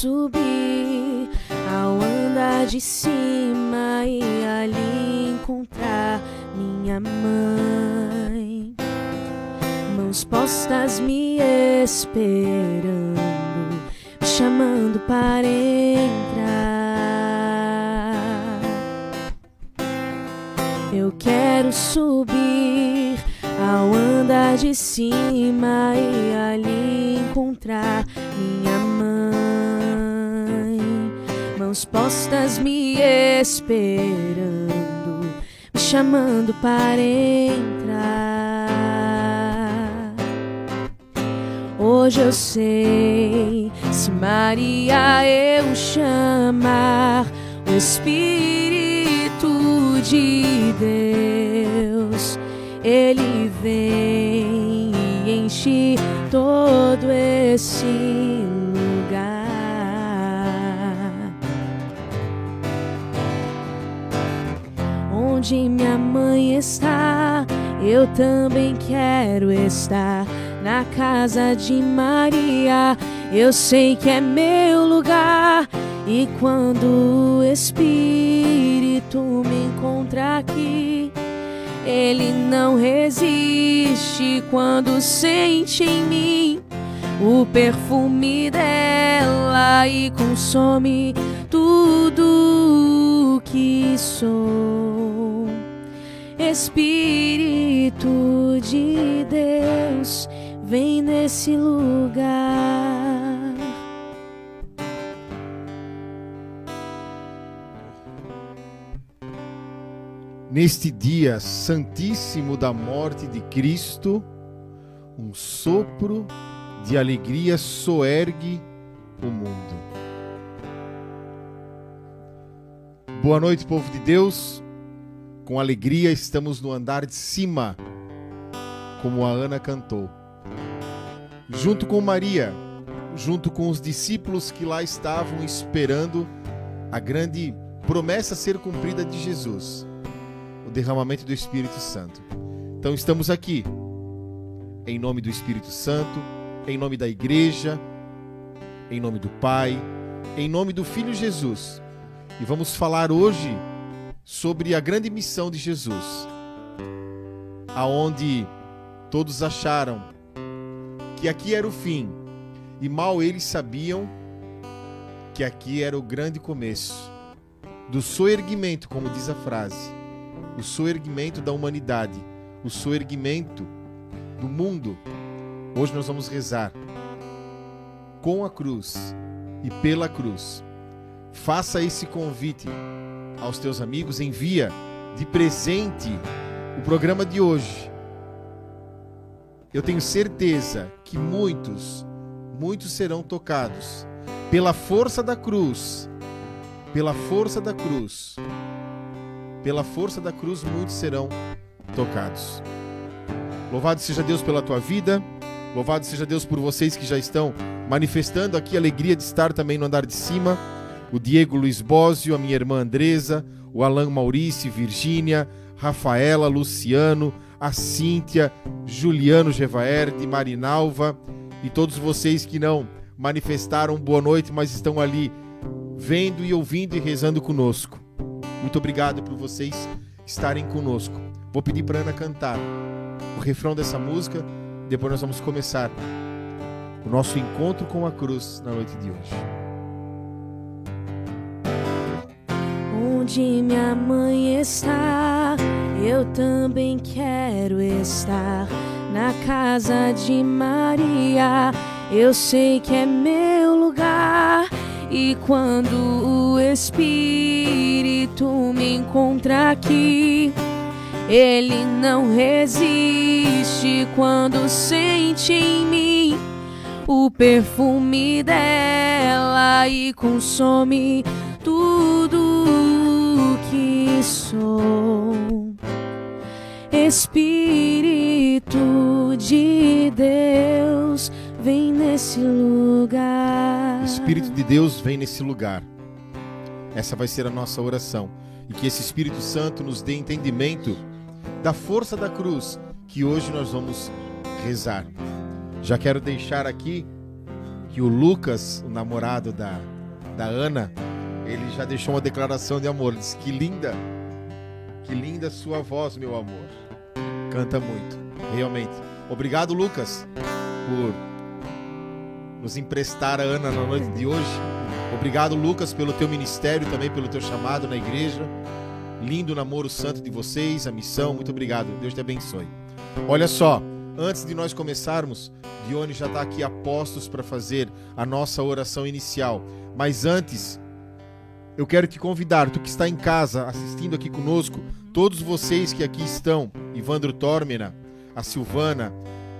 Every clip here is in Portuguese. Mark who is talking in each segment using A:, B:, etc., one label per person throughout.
A: subir ao andar de cima e ali encontrar minha mãe. Mãos postas me esperando, me chamando para entrar. Eu quero subir ao andar de cima e ali encontrar postas me esperando, me chamando para entrar. Hoje eu sei, se Maria eu chamar, o Espírito de Deus, ele vem e enche todo esse Onde minha mãe está, eu também quero estar. Na casa de Maria, eu sei que é meu lugar. E quando o Espírito me encontra aqui, ele não resiste quando sente em mim o perfume dela e consome tudo que sou. Espírito de Deus, vem nesse lugar.
B: Neste dia santíssimo da morte de Cristo, um sopro de alegria soergue o mundo. Boa noite, povo de Deus. Com alegria estamos no andar de cima, como a Ana cantou. Junto com Maria, junto com os discípulos que lá estavam esperando a grande promessa ser cumprida de Jesus o derramamento do Espírito Santo. Então estamos aqui, em nome do Espírito Santo, em nome da Igreja, em nome do Pai, em nome do Filho Jesus. E vamos falar hoje sobre a grande missão de Jesus, aonde todos acharam que aqui era o fim, e mal eles sabiam que aqui era o grande começo do soerguimento, como diz a frase o soerguimento da humanidade, o soerguimento do mundo. Hoje nós vamos rezar com a cruz e pela cruz. Faça esse convite aos teus amigos, envia de presente o programa de hoje. Eu tenho certeza que muitos, muitos serão tocados pela força da cruz, pela força da cruz pela força da cruz, muitos serão tocados. Louvado seja Deus pela tua vida. Louvado seja Deus por vocês que já estão manifestando aqui a alegria de estar também no andar de cima. O Diego Luiz Bósio, a minha irmã Andresa, o Alan Maurício, Virgínia, Rafaela, Luciano, a Cíntia, Juliano Gevaerde, Marinalva e todos vocês que não manifestaram boa noite, mas estão ali vendo e ouvindo e rezando conosco. Muito obrigado por vocês estarem conosco. Vou pedir para Ana cantar o refrão dessa música, depois nós vamos começar o nosso encontro com a cruz na noite de hoje.
A: Onde minha mãe está, eu também quero estar. Na casa de Maria, eu sei que é meu lugar. E quando o Espírito me encontra aqui, ele não resiste quando sente em mim o perfume dela e consome tudo que sou. Espírito de Deus vem nesse lugar.
B: Espírito de Deus vem nesse lugar. Essa vai ser a nossa oração. E que esse Espírito Santo nos dê entendimento da força da cruz que hoje nós vamos rezar. Já quero deixar aqui que o Lucas, o namorado da, da Ana, ele já deixou uma declaração de amor. Disse que linda, que linda sua voz, meu amor. Canta muito, realmente. Obrigado, Lucas, por nos emprestar a Ana na noite de hoje. Obrigado, Lucas, pelo teu ministério, também pelo teu chamado na igreja. Lindo namoro santo de vocês, a missão. Muito obrigado. Deus te abençoe. Olha só, antes de nós começarmos, Dione já está aqui a postos para fazer a nossa oração inicial. Mas antes, eu quero te convidar, tu que está em casa assistindo aqui conosco, todos vocês que aqui estão, Ivandro Tormena, a Silvana,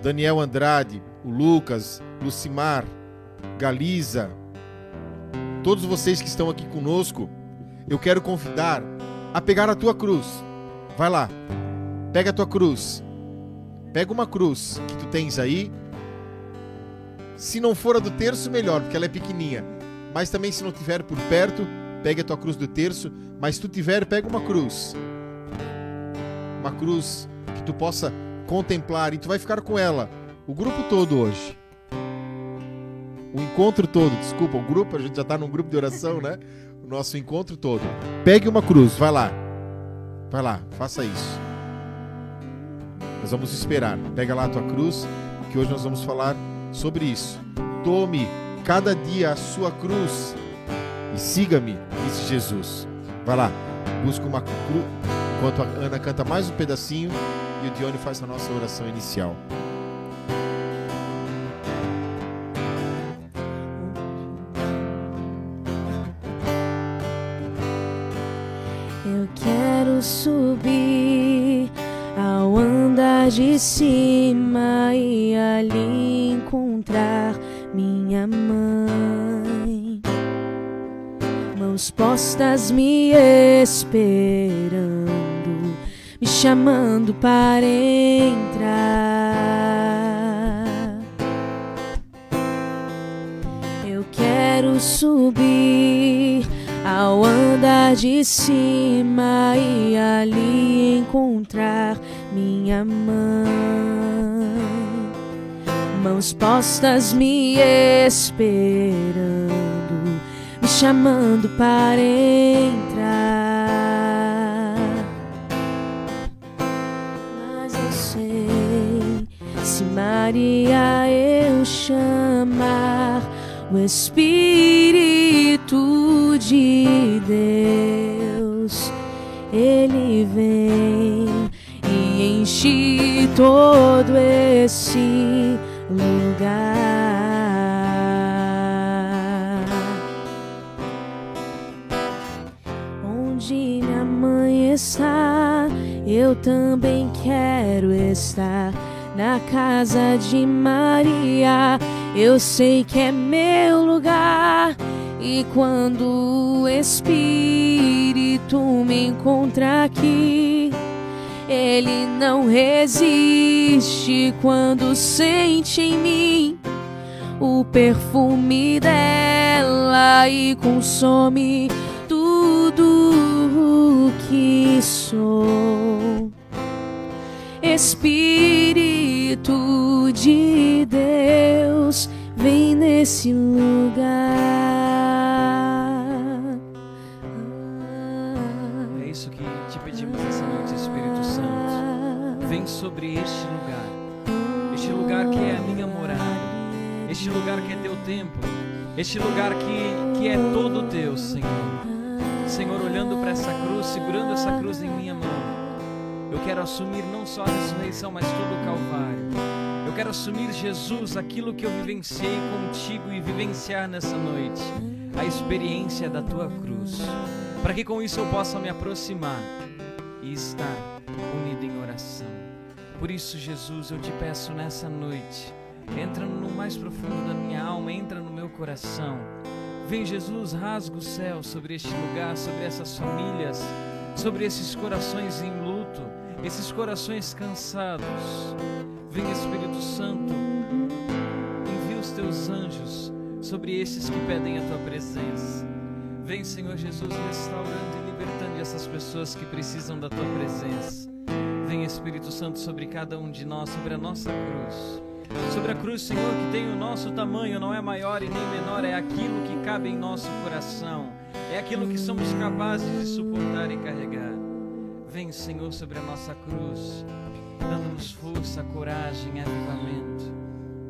B: Daniel Andrade, o Lucas, Lucimar, Galiza, todos vocês que estão aqui conosco, eu quero convidar a pegar a tua cruz. Vai lá, pega a tua cruz. Pega uma cruz que tu tens aí. Se não for a do terço, melhor, porque ela é pequenininha. Mas também se não tiver por perto, pegue a tua cruz do terço. Mas se tu tiver, pega uma cruz. Uma cruz que tu possa contemplar e tu vai ficar com ela o grupo todo hoje. O encontro todo, desculpa, o grupo, a gente já está num grupo de oração, né? O nosso encontro todo. Pegue uma cruz, vai lá. Vai lá, faça isso. Nós vamos esperar. Pega lá a tua cruz, que hoje nós vamos falar sobre isso. Tome cada dia a sua cruz e siga-me, disse Jesus. Vai lá, busca uma cruz. Enquanto a Ana canta mais um pedacinho e o Dione faz a nossa oração inicial.
A: Eu quero subir ao andar de cima e ali encontrar minha mãe. Mãos postas me esperando, me chamando para entrar. Eu quero subir ao andar de cima e ali encontrar minha mãe. Mãos postas me esperando, chamando para entrar. Mas eu sei, se Maria eu chamar, o Espírito de Deus, ele vem e enche todo esse lugar. Eu também quero estar. Na casa de Maria, eu sei que é meu lugar. E quando o Espírito me encontra aqui, ele não resiste quando sente em mim o perfume dela e consome que sou. Espírito de Deus, vem nesse lugar.
C: É isso que te pedimos essa noite, Espírito Santo. Vem sobre este lugar. Este lugar que é a minha morada. Este lugar que é teu templo. Este lugar que, que é todo teu, Senhor. Senhor, olhando para essa cruz, segurando essa cruz em minha mão. Eu quero assumir não só a ressurreição, mas todo o Calvário. Eu quero assumir, Jesus, aquilo que eu vivenciei contigo e vivenciar nessa noite. A experiência da tua cruz. Para que com isso eu possa me aproximar e estar unido em oração. Por isso, Jesus, eu te peço nessa noite, entra no mais profundo da minha alma, entra no meu coração. Vem, Jesus, rasga o céu sobre este lugar, sobre essas famílias, sobre esses corações em luto, esses corações cansados. Vem, Espírito Santo, envia os teus anjos sobre esses que pedem a tua presença. Vem, Senhor Jesus, restaurando e libertando essas pessoas que precisam da tua presença. Vem, Espírito Santo, sobre cada um de nós, sobre a nossa cruz. Sobre a cruz, Senhor, que tem o nosso tamanho, não é maior e nem menor, é aquilo que cabe em nosso coração, é aquilo que somos capazes de suportar e carregar. Vem, Senhor, sobre a nossa cruz, dando-nos força, coragem, avivamento.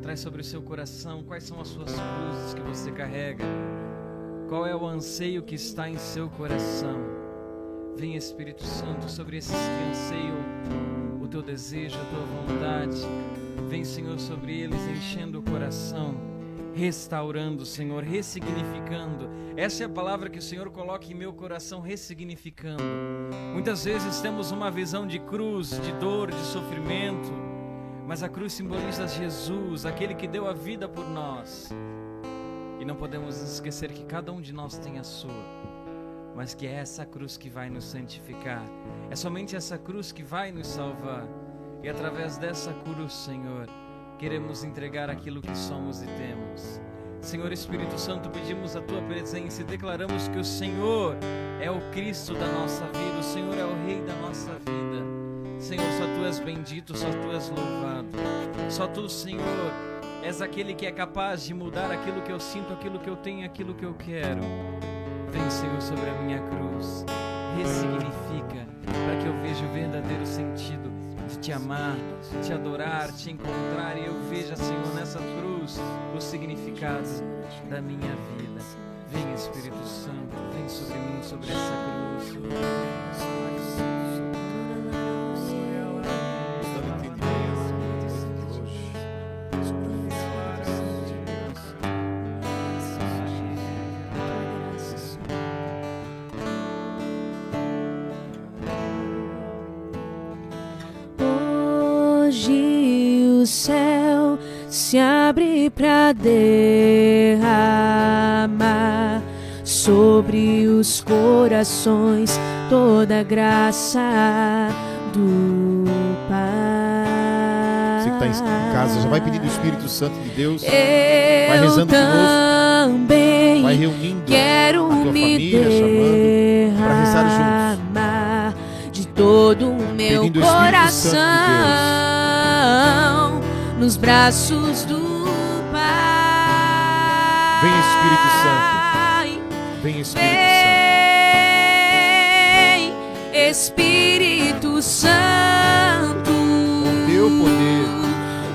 C: Traz sobre o seu coração quais são as suas cruzes que você carrega, qual é o anseio que está em seu coração. Vem Espírito Santo sobre esses que anseiam o teu desejo, a tua vontade. Vem, Senhor, sobre eles, enchendo o coração, restaurando, Senhor, ressignificando. Essa é a palavra que o Senhor coloca em meu coração, ressignificando. Muitas vezes temos uma visão de cruz, de dor, de sofrimento, mas a cruz simboliza Jesus, aquele que deu a vida por nós. E não podemos esquecer que cada um de nós tem a sua mas que é essa cruz que vai nos santificar. É somente essa cruz que vai nos salvar. E através dessa cruz, Senhor, queremos entregar aquilo que somos e temos. Senhor Espírito Santo, pedimos a tua presença e declaramos que o Senhor é o Cristo da nossa vida, o Senhor é o Rei da nossa vida. Senhor, só tu és bendito, só tu és louvado. Só tu, Senhor, és aquele que é capaz de mudar aquilo que eu sinto, aquilo que eu tenho, aquilo que eu quero. Vem, Senhor, sobre a minha cruz. Ressignifica para que eu veja o verdadeiro sentido te amar, te adorar, te encontrar e eu veja, Senhor, nessa cruz o significado da minha vida. Vem, Espírito Santo, vem sobre mim, sobre essa cruz.
A: Para derramar sobre os corações toda a graça do Pai.
B: Você que está em casa, já vai pedindo o Espírito Santo de Deus.
A: Eu
B: vai rezando
A: também
B: conosco. Vai reunindo
A: quero
B: a tua
A: me
B: família, chamando para rezar juntos.
A: de todo o meu
B: Pedindo o Espírito Santo de
A: coração nos braços do
B: Vem, Espírito Vem, Espírito
A: Santo.
B: Com teu poder.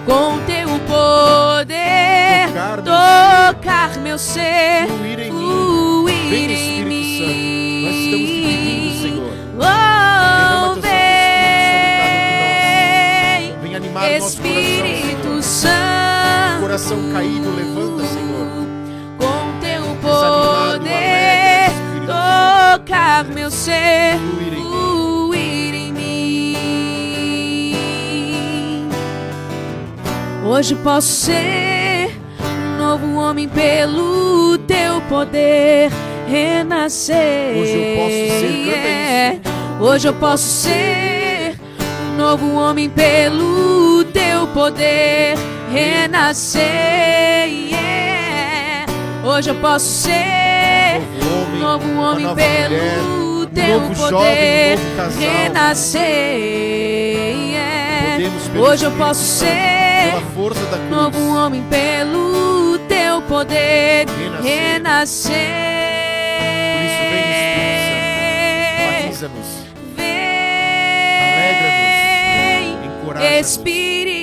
A: Com teu poder.
B: Tocar
A: Tocar meu ser.
B: Fluir em mim.
A: fluir
B: Vem,
A: em
B: Espírito
A: mim.
B: Santo. Nós estamos te pedindo, Senhor.
A: Oh,
B: Santo
A: vem,
B: Vem animar o nosso coração,
A: Espírito
B: Senhor.
A: Santo.
B: Coração caído, levanta,
A: tocar meu ser,
B: Fluir em mim.
A: Hoje posso ser um novo homem pelo teu poder renascer.
B: Hoje eu posso ser, isso.
A: Hoje eu posso ser um novo homem pelo teu poder renascer. yeah. Hoje eu posso ser novo homem pelo teu
B: novo
A: poder
B: jovem, novo casal.
A: renascer. Hoje eu posso ser novo homem pelo teu poder
B: Renascer.
A: renascer.
B: Por isso, vem, Espírito Santo. Batiza-nos.
A: Vem,
B: Encoraja-nos.
A: Espírito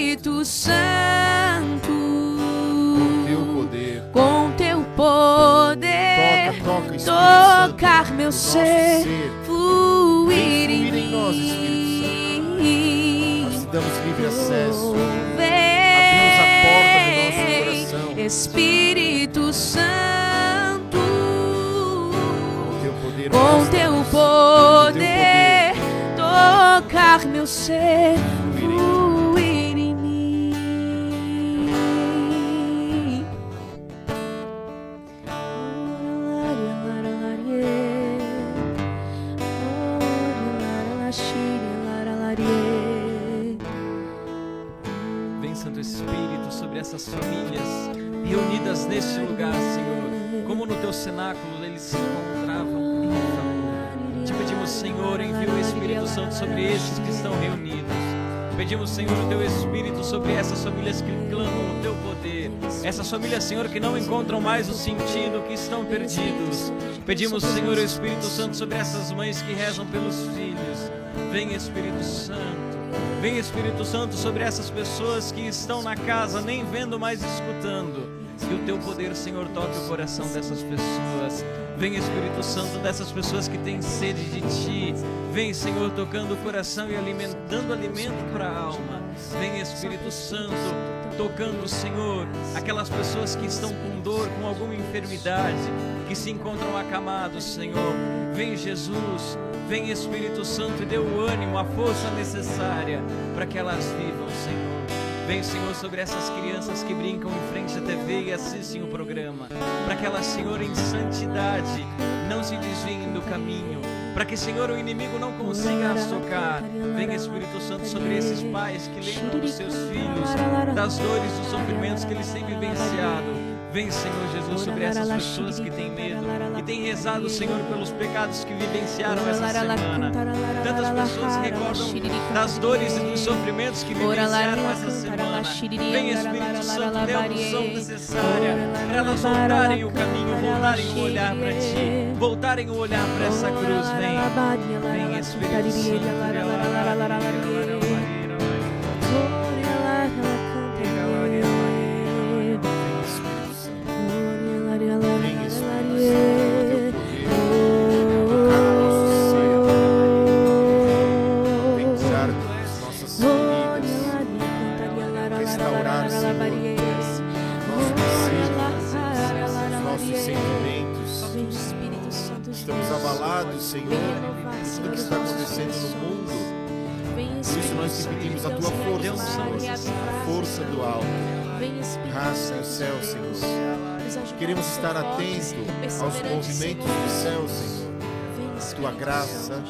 B: Toca, Espírito Santo.
A: tocar meu
B: o nosso
A: ser,
B: ser.
A: fluir em
B: em nós, Espírito
A: mim.
B: Nós damos livre acesso.
A: Vem,
B: Abrimos a porta do nosso coração.
A: Espírito Santo,
B: Com teu poder.
A: com teu
B: damos.
A: poder, tocar meu ser,
C: sobre essas famílias reunidas neste lugar, Senhor. Como no teu cenáculo eles se encontravam em. Te pedimos, Senhor, envia o Espírito Santo sobre estes que estão reunidos. Pedimos, Senhor, o teu Espírito sobre essas famílias que clamam o teu poder. Essas famílias, Senhor, que não encontram mais o sentido, que estão perdidos. Pedimos, Senhor, o Espírito Santo sobre essas mães que rezam pelos filhos. Vem, Espírito Santo. Vem Espírito Santo sobre essas pessoas que estão na casa, nem vendo, mas escutando. Que o teu poder, Senhor, toque o coração dessas pessoas. Vem Espírito Santo dessas pessoas que têm sede de ti. Vem, Senhor, tocando o coração e alimentando, alimento para a alma. Vem Espírito Santo tocando, Senhor, aquelas pessoas que estão com dor, com alguma enfermidade, que se encontram acamados, Senhor. Vem Jesus, vem Espírito Santo e dê o ânimo, a força necessária para que elas vivam, Senhor. Vem, Senhor, sobre essas crianças que brincam em frente à TV e assistem o programa, para que elas, Senhor, em santidade, não se desviem do caminho, para que, Senhor, o inimigo não consiga as tocar. Vem, Espírito Santo, sobre esses pais que lembram dos seus filhos, das dores, dos sofrimentos que eles têm vivenciado. Vem, Senhor Jesus, sobre essas pessoas que têm medo, que têm rezado, Senhor, pelos pecados que vivenciaram essa semana. Tantas pessoas recordam das dores e dos sofrimentos que vivenciaram essa semana. Vem, Espírito Santo, dê a unção necessária para elas voltarem o caminho, voltarem o olhar para Ti, voltarem o olhar para essa cruz. Vem, vem, Espírito Santo.
B: Senhor, por tudo que está acontecendo no mundo. Por isso nós te pedimos a tua força, Senhor, a força do alto. Rasgue o céu, Senhor. Queremos estar atentos aos movimentos do céu, Senhor. Tua graça,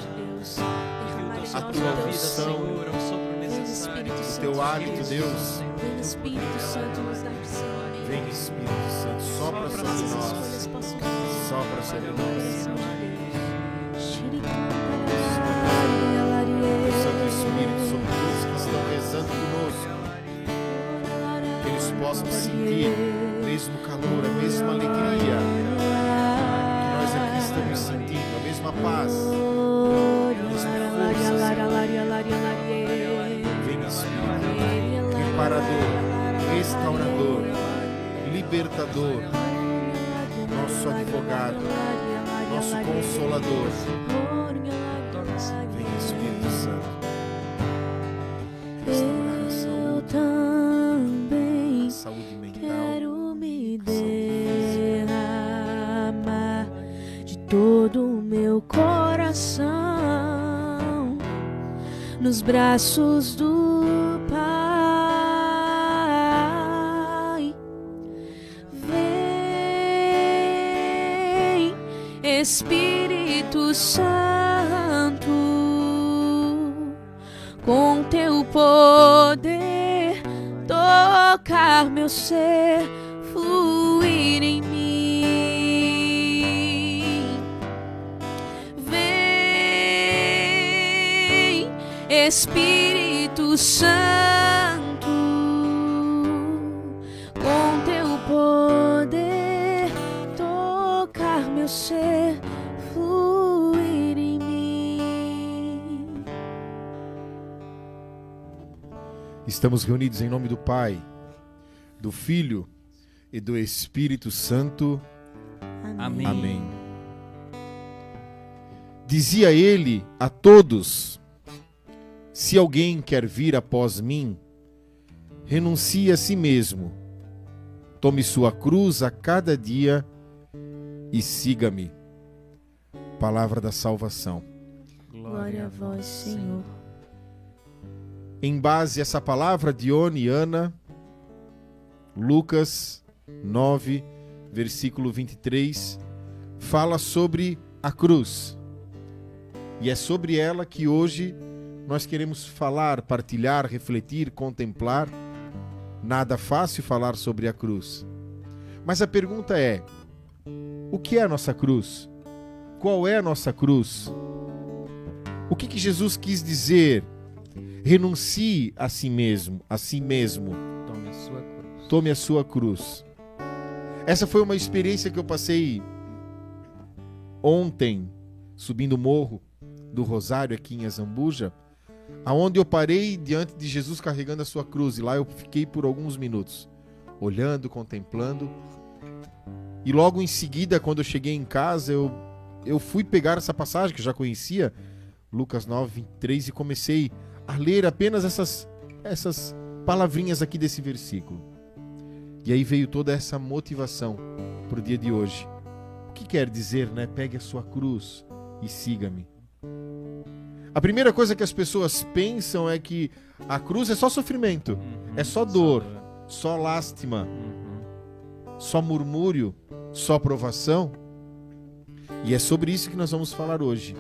B: a tua unção, o teu hálito, Deus.
A: Vem Espírito Santo nos dar.
B: Vem, Espírito Santo, sopra sobre nós. Sopra sobre nós. Possam sentir o mesmo calor, a mesma alegria que nós aqui estamos sentindo, a mesma paz. Vem, Espírito, reparador, restaurador, libertador, nosso advogado, nosso consolador.
A: Braços do Pai. Vem, Espírito Santo, com teu poder tocar meu ser,
B: Estamos reunidos em nome do Pai, do Filho e do Espírito Santo.
C: Amém.
B: Amém. Dizia ele a todos: Se alguém quer vir após mim, renuncie a si mesmo, tome sua cruz a cada dia e siga-me. Palavra da salvação.
A: Glória a vós, Senhor.
B: Em base a essa palavra, Dione e Ana, Lucas 9, versículo 23, fala sobre a cruz. E é sobre ela que hoje nós queremos falar, partilhar, refletir, contemplar. Nada fácil falar sobre a cruz. Mas a pergunta é: o que é a nossa cruz? Qual é a nossa cruz? O que, que Jesus quis dizer renuncie a si mesmo, a si mesmo.
C: Tome a sua cruz.
B: Tome a sua cruz. Essa foi uma experiência que eu passei ontem, subindo o morro do Rosário aqui em Azambuja, aonde eu parei diante de Jesus carregando a sua cruz e lá eu fiquei por alguns minutos, olhando, contemplando. E logo em seguida, quando eu cheguei em casa, eu, eu fui pegar essa passagem que eu já conhecia, Lucas 9, 23, e comecei a ler apenas essas, essas palavrinhas aqui desse versículo. E aí veio toda essa motivação para o dia de hoje. O que quer dizer, né? Pegue a sua cruz e siga-me. A primeira coisa que as pessoas pensam é que a cruz é só sofrimento,
C: Uhum.
B: É só dor. só lástima,
C: Uhum.
B: só murmúrio, só provação. E é sobre isso que nós vamos falar hoje.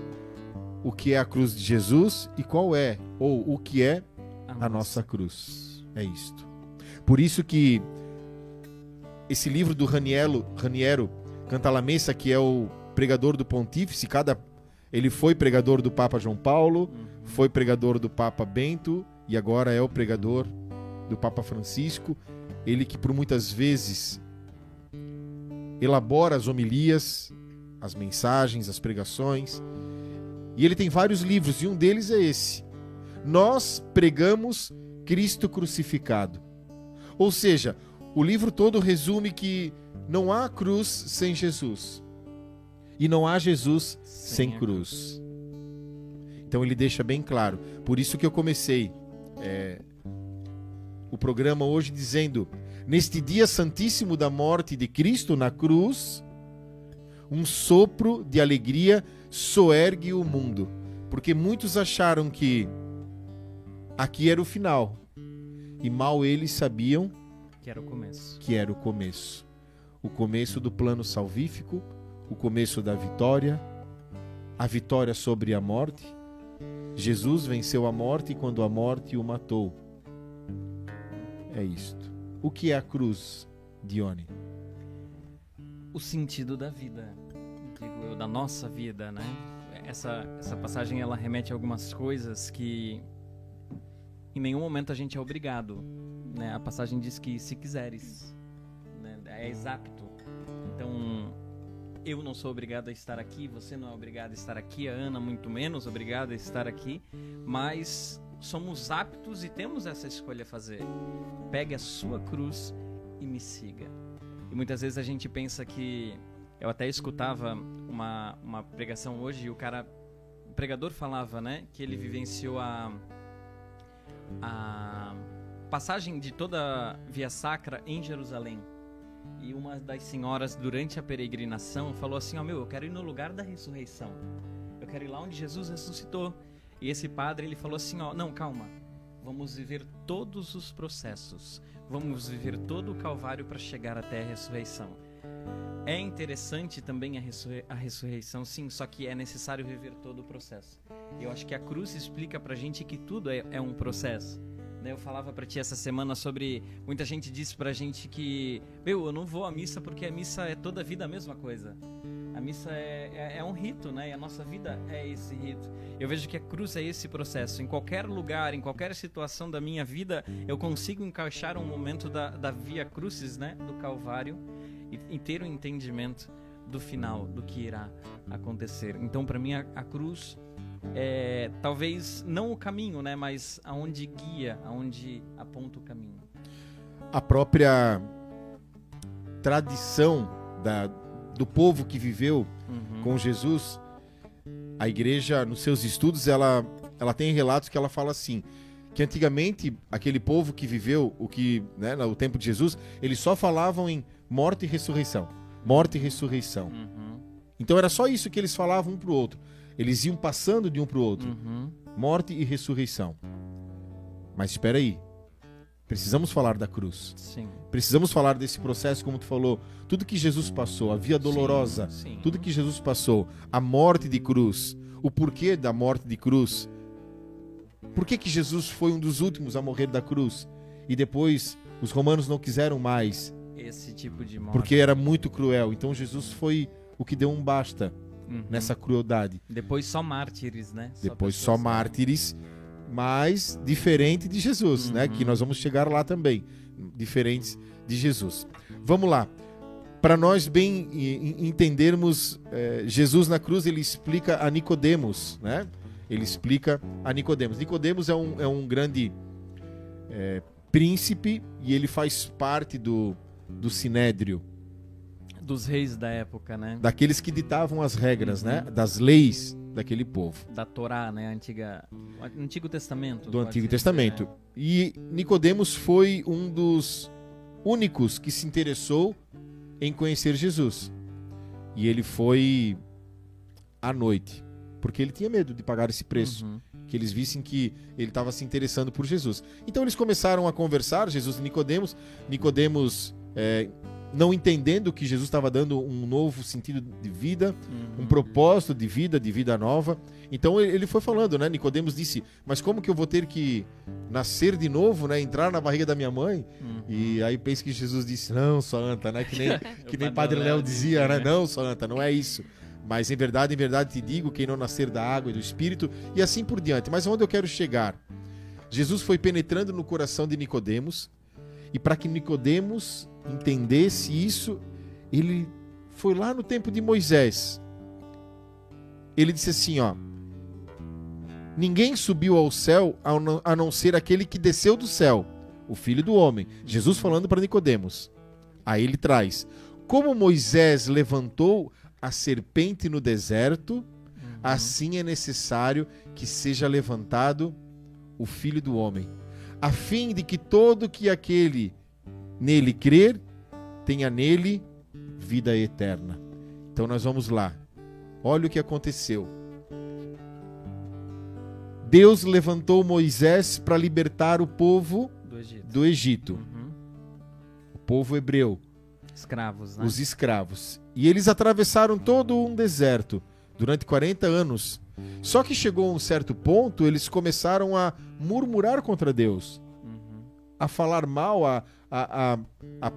B: O que é a cruz de Jesus e qual é, ou o que é a nossa cruz. É isto. Por isso que esse livro do Raniero, Raniero Cantalamessa, que é o pregador do pontífice, cada ele foi pregador do Papa João Paulo,
C: Uhum.
B: foi pregador do Papa Bento e agora é o pregador do Papa Francisco. Ele que por muitas vezes elabora as homilias, as mensagens, as pregações. E ele tem vários livros e um deles é esse. Nós pregamos Cristo crucificado. Ou seja, o livro todo resume que não há cruz sem Jesus. E não há Jesus sem
C: a
B: cruz. Então ele deixa bem claro. Por isso que eu comecei é, o programa hoje dizendo: neste dia santíssimo da morte de Cristo na cruz, um sopro de alegria soergue o mundo. Porque muitos acharam que aqui era o final. E mal eles sabiam
C: Que era o começo.
B: que era o começo. O começo do plano salvífico, o começo da vitória, a vitória sobre a morte. Jesus venceu a morte quando a morte o matou. É isto. O que é a cruz, Dione?
C: o sentido da vida, digo eu, da nossa vida, né? Essa, essa passagem ela remete a algumas coisas que em nenhum momento a gente é obrigado, né? A passagem diz que se quiseres, né? é exapto. Então eu não sou obrigado a estar aqui, você não é obrigado a estar aqui, a Ana muito menos obrigada a estar aqui, mas somos aptos e temos essa escolha a fazer. Pegue a sua cruz e me siga. E muitas vezes a gente pensa que. Eu até escutava uma, uma pregação hoje e o cara. O pregador falava, né? Que ele vivenciou a. A passagem de toda Via Sacra em Jerusalém. E uma das senhoras, durante a peregrinação, falou assim: Ó, meu, eu quero ir no lugar da ressurreição. Eu quero ir lá onde Jesus ressuscitou. E esse padre, ele falou assim: Ó, não, calma. Vamos viver todos os processos. Vamos viver todo o Calvário para chegar até a ressurreição. É interessante também a, a ressurreição, sim, só que é necessário viver todo o processo. Eu acho que a cruz explica pra gente que tudo é, é um processo. Né, Eu falava pra ti essa semana sobre. Muita gente disse pra gente que. Meu, eu não vou à missa porque a missa é toda a vida a mesma coisa. A missa é, é, é um rito, né? E a nossa vida é esse rito. Eu vejo que a cruz é esse processo. Em qualquer lugar, em qualquer situação da minha vida, eu consigo encaixar um momento da, da via crucis, né? Do Calvário e, ter um entendimento do final, do que irá acontecer. Então, para mim, a, a cruz é talvez não o caminho, né? Mas aonde guia, aonde aponta o caminho.
B: A própria tradição da, do povo que viveu
C: Uhum.
B: com Jesus, a igreja, nos seus estudos, ela, ela tem relatos que ela fala assim: que antigamente aquele povo que viveu o que, né, no tempo de Jesus, eles só falavam em morte e ressurreição. Morte e ressurreição.
C: Uhum.
B: Então era só isso que eles falavam um pro outro. Eles iam passando de um pro outro.
C: Uhum.
B: Morte e ressurreição. Mas espera aí. Precisamos falar da cruz.
C: Sim.
B: Precisamos falar desse processo, como tu falou, tudo que Jesus passou, a via dolorosa,
C: Sim, sim.
B: tudo que Jesus passou, a morte de cruz, o porquê da morte de cruz. Por que, que Jesus foi um dos últimos a morrer da cruz? E depois os romanos não quiseram mais,
C: Esse tipo de morte.
B: porque era muito cruel. Então Jesus foi o que deu um basta
C: Uhum.
B: nessa crueldade.
C: Depois só mártires, né?
B: Depois só mártires, mas diferente de Jesus, né?
C: Uhum.
B: Que nós vamos chegar lá também, diferentes de Jesus. Vamos lá. Para nós bem entendermos, eh, Jesus na cruz ele explica a Nicodemos, né? Ele explica a Nicodemos. Nicodemos é um, é um grande eh, príncipe e ele faz parte do, do sinédrio,
C: Dos reis da época, né?
B: daqueles que ditavam as regras, né? Das leis daquele povo.
C: Da Torá, né? Antiga, Antigo Testamento.
B: do Antigo
C: dizer,
B: Testamento.
C: né?
B: E Nicodemos foi um dos únicos que se interessou em conhecer Jesus. E ele foi à noite, porque ele tinha medo de pagar esse preço,
C: Uhum.
B: que eles vissem que ele estava se interessando por Jesus. Então eles começaram a conversar, Jesus e Nicodemos. Nicodemos é, não entendendo que Jesus estava dando um novo sentido de vida,
C: Uhum.
B: um propósito de vida, de vida nova. Então ele foi falando, né? Nicodemos disse: "Mas como que eu vou ter que nascer de novo, né? Entrar na barriga da minha mãe?"
C: Uhum.
B: E aí pensa que Jesus disse: "Não, só anta, né? Que nem que nem
C: Padre Léo
B: dizia, né?
C: né?
B: Não, só anta, não é isso. Mas em verdade, em verdade te digo, quem não nascer da água e do espírito e assim por diante. Mas onde eu quero chegar? Jesus foi penetrando no coração de Nicodemos e para que Nicodemos entendesse isso, ele foi lá no tempo de Moisés. Ele disse assim, ó: Ninguém subiu ao céu a não- ser aquele que desceu do céu, o Filho do homem. Jesus falando para Nicodemos. Aí ele traz: Como Moisés levantou a serpente no deserto,
C: Uhum.
B: assim é necessário que seja levantado o Filho do homem, a fim de que todo que aquele nele crer tenha nele vida eterna. Então nós vamos lá. Olha o que aconteceu. Deus levantou Moisés para libertar o povo
C: Do Egito.
B: do Egito,
C: Uhum.
B: o povo hebreu.
C: Escravos, né?
B: os escravos. E eles atravessaram todo um deserto durante 40 anos. Só que chegou a um certo ponto, eles começaram a murmurar contra Deus,
C: Uhum.
B: a falar mal, a, a, a, a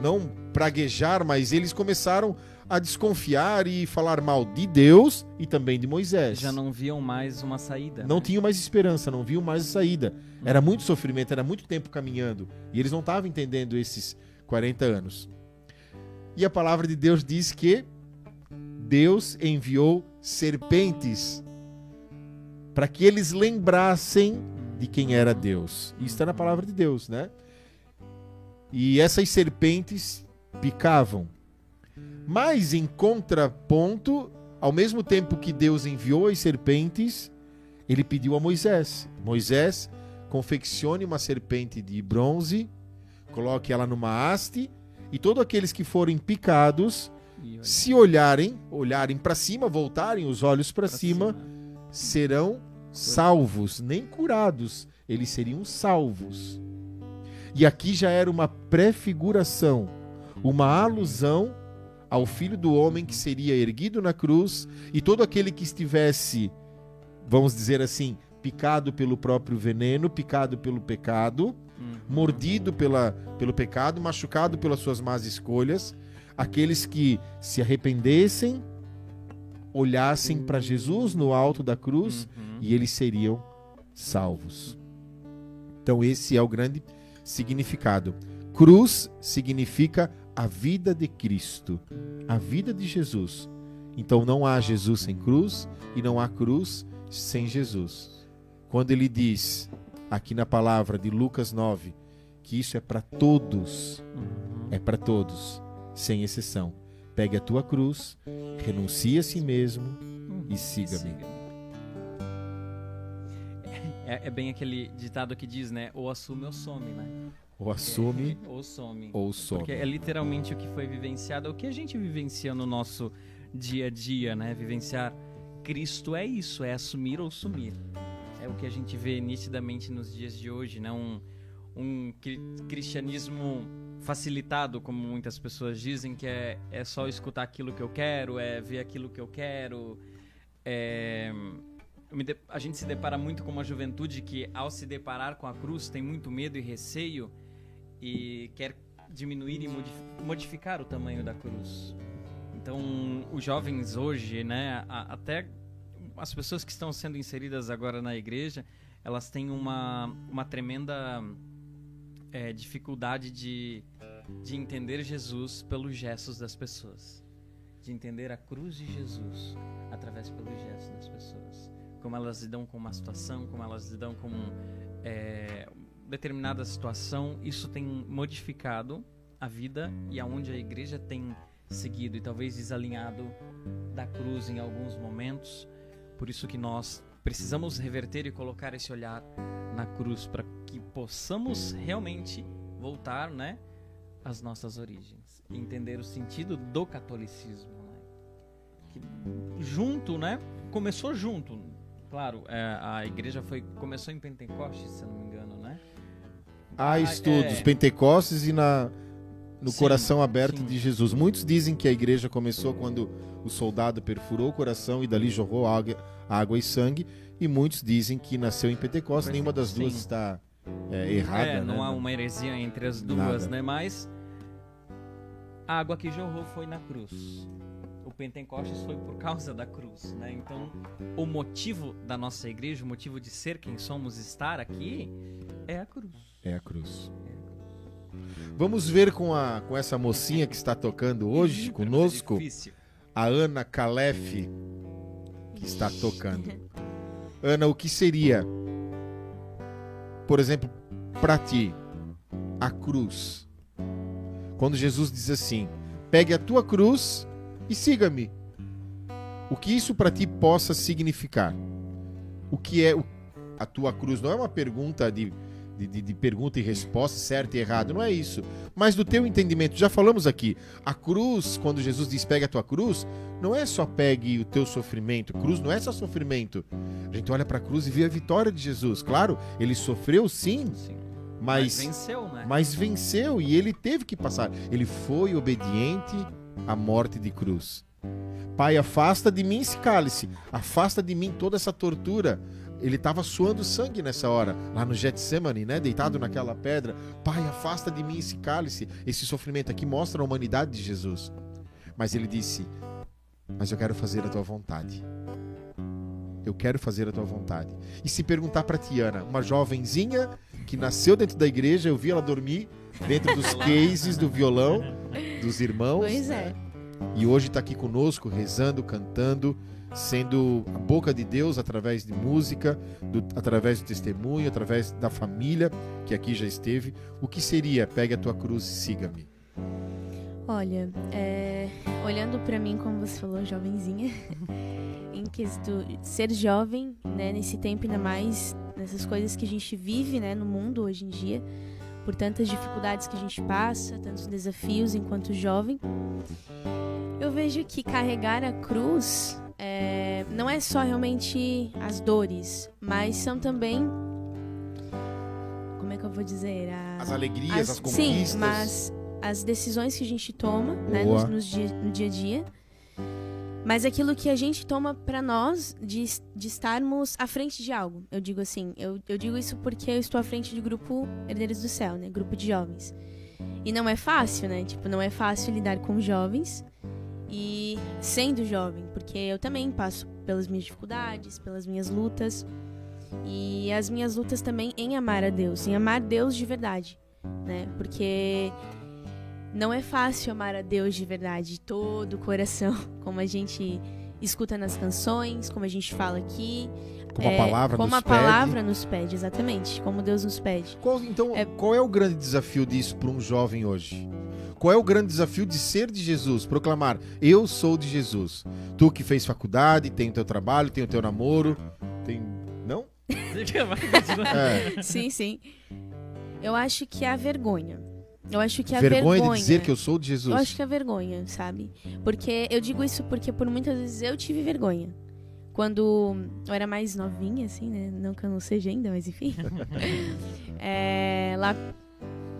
B: não praguejar, mas eles começaram a desconfiar e falar mal de Deus e também de Moisés.
C: Já não viam mais uma saída.
B: Não
C: né?
B: tinham mais esperança, não viam mais saída. Era muito sofrimento, era muito tempo caminhando. E eles não estavam entendendo esses 40 anos. E a palavra de Deus diz que Deus enviou serpentes para que eles lembrassem de quem era Deus. Isso está na palavra de Deus, né? E essas serpentes picavam. Mas em contraponto, ao mesmo tempo que Deus enviou as serpentes, ele pediu a Moisés: Moisés, confeccione uma serpente de bronze, coloque ela numa haste, e todos aqueles que forem picados,
C: olha,
B: se olharem, olharem para cima, voltarem os olhos para
C: pra
B: cima, serão salvos, nem curados, eles seriam salvos. E aqui já era uma prefiguração, uma alusão ao filho do homem que seria erguido na cruz e todo aquele que estivesse, vamos dizer assim, picado pelo próprio veneno, picado pelo pecado. Mordido pela, pelo pecado, machucado pelas suas más escolhas, aqueles que se arrependessem, olhassem para Jesus no alto da cruz
C: Uhum.
B: e eles seriam salvos. Então, esse é o grande significado. Cruz significa a vida de Cristo, a vida de Jesus. Então, não há Jesus sem cruz e não há cruz sem Jesus. Quando ele diz, aqui na palavra de Lucas 9, que isso é para todos,
C: Uhum.
B: é para todos, sem exceção. Pegue a tua cruz, renuncie a si mesmo e siga-me.
C: É, é bem aquele ditado que diz, né? Ou assume ou some, né?
B: Ou assume
C: Ou some.
B: ou some.
C: Porque é literalmente o que foi vivenciado, é o que a gente vivencia no nosso dia a dia, né? Vivenciar Cristo é isso, é assumir ou sumir. É o que a gente vê nitidamente nos dias de hoje, né? Um, um cri- cristianismo facilitado, como muitas pessoas dizem, que é, é só escutar aquilo que eu quero, é ver aquilo que eu quero. É, a gente se depara muito com uma juventude que, ao se deparar com a cruz, tem muito medo e receio e quer diminuir e modif- modificar o tamanho da cruz. Então, os jovens hoje, né, até as pessoas que estão sendo inseridas agora na igreja, elas têm uma, uma tremenda é, dificuldade de, de entender Jesus pelos gestos das pessoas. De entender a cruz de Jesus através pelos gestos das pessoas. Como elas lidam com uma situação, como elas lidam com é, determinada situação, isso tem modificado a vida e aonde a igreja tem seguido e talvez desalinhado da cruz em alguns momentos. Por isso que nós precisamos reverter e colocar esse olhar na cruz para que possamos realmente voltar, né, às nossas origens, e entender o sentido do catolicismo, né? que junto, né, começou junto. Claro, é, a igreja foi começou em Pentecostes, se não me engano, né?
B: Há estudos é... Pentecostes e na no
C: Sim,
B: coração aberto
C: sim.
B: de Jesus. Muitos dizem que a igreja começou quando o soldado perfurou o coração e dali jorrou água, água e sangue. E muitos dizem que nasceu em Pentecostes.
C: Pois
B: Nenhuma
C: é,
B: das duas
C: sim.
B: está é, errada.
C: É,
B: né?
C: não há uma heresia entre as duas,
B: Nada.
C: né? Mas a água que jorrou foi na cruz. O Pentecostes foi por causa da cruz, né? Então, o motivo da nossa igreja, o motivo de ser quem somos, estar aqui, é a cruz.
B: É a cruz.
C: É a cruz.
B: Vamos ver com, a, com essa mocinha que está tocando hoje conosco,
C: Difícil.
B: a Ana Calef, que está tocando. Ana, o que seria, por exemplo, para ti, a cruz? Quando Jesus diz assim: pegue a tua cruz e siga-me. O que isso para ti possa significar? O que é a tua cruz? Não é uma pergunta de, de, de- de pergunta e resposta, certo e errado, não é isso. Mas do teu entendimento, já falamos aqui, a cruz, quando Jesus diz pegue a tua cruz, não é só pegue o teu sofrimento. Cruz não é só sofrimento. A gente olha para a cruz e vê a vitória de Jesus. Claro, ele sofreu sim,
C: Sim.
B: mas
C: venceu, né?
B: mas venceu e ele teve que passar. Ele foi obediente à morte de cruz. Pai, afasta de mim esse cálice, afasta de mim toda essa tortura. Ele estava suando sangue nessa hora, lá no Getsemane, né, deitado naquela pedra. Pai, afasta de mim esse cálice, esse sofrimento aqui mostra a humanidade de Jesus. Mas ele disse: "Mas eu quero fazer a tua vontade." Eu quero fazer a tua vontade. E se perguntar para Tiana, uma jovenzinha que nasceu dentro da igreja, eu vi ela dormir dentro dos cases do violão dos irmãos.
D: Pois é.
B: E hoje está aqui conosco, rezando, cantando, sendo a boca de Deus através de música, do- através do testemunho, através da família que aqui já esteve. O que seria pegue a tua cruz e siga-me?
D: Olha, é, olhando pra mim, como você falou, jovenzinha, em quesito ser jovem, né, nesse tempo ainda mais, nessas coisas que a gente vive, né, no mundo hoje em dia, por tantas dificuldades que a gente passa, tantos desafios enquanto jovem, eu vejo que carregar a cruz é, não é só realmente as dores, mas são também, como é que eu vou dizer, a-
B: As alegrias, as,
D: sim,
B: conquistas.
D: mas as decisões que a gente toma né, nos, nos dia- no dia a dia. Mas aquilo que a gente toma pra nós de, de estarmos à frente de algo. Eu digo assim, eu, eu digo isso porque eu estou à frente do grupo Herdeiros do Céu, né? Grupo de jovens. E não é fácil, né? Tipo, não é fácil lidar com jovens e sendo jovem, porque eu também passo pelas minhas dificuldades, pelas minhas lutas. E as minhas lutas também em amar a Deus, em amar Deus de verdade, né? Porque não é fácil amar a Deus de verdade, de todo o coração, como a gente escuta nas canções, como a gente fala aqui,
B: Como a
D: é,
B: palavra
D: como
B: nos
D: a
B: pede.
D: palavra nos pede, exatamente, como Deus nos pede.
B: Qual, então,
D: É-
B: qual é o grande desafio disso para um jovem hoje? Qual é o grande desafio de ser de Jesus? Proclamar, eu sou de Jesus. Tu que fez faculdade, tem o teu trabalho, tem o teu namoro, tem... Não? É.
D: sim, sim. Eu acho que é a vergonha. Eu acho que é a
B: vergonha,
D: vergonha.
B: de dizer que eu sou de Jesus.
D: Eu acho que é vergonha, sabe? Porque eu digo isso porque por muitas vezes eu tive vergonha. Quando eu era mais novinha, assim, né? Não que eu não seja ainda, mas enfim. É, lá,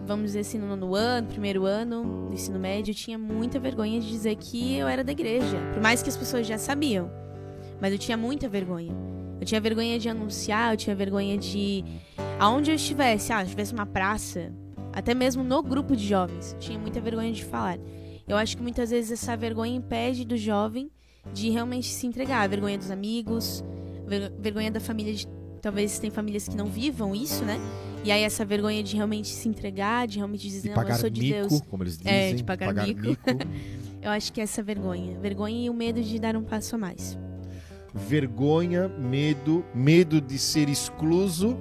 D: vamos dizer assim, no nono ano, primeiro ano, no ensino médio, eu tinha muita vergonha de dizer que eu era da igreja. Por mais que as pessoas já sabiam. Mas eu tinha muita vergonha. Eu tinha vergonha de anunciar, eu tinha vergonha de. Aonde eu estivesse, ah, se tivesse uma praça, até mesmo no grupo de jovens, eu tinha muita vergonha de falar. Eu acho que muitas vezes essa vergonha impede do jovem de realmente se entregar. A vergonha dos amigos, ver- vergonha da família de
A: talvez tem famílias que não vivam isso, né? E aí essa vergonha de realmente se entregar, de realmente dizer,
B: De
A: não, eu
B: pagar
A: sou de
B: mico,
A: Deus.
B: como eles dizem.
A: É, de pagar mico. Eu acho que é essa vergonha. Vergonha e o medo de dar um passo a mais.
B: Vergonha, medo, medo de ser excluso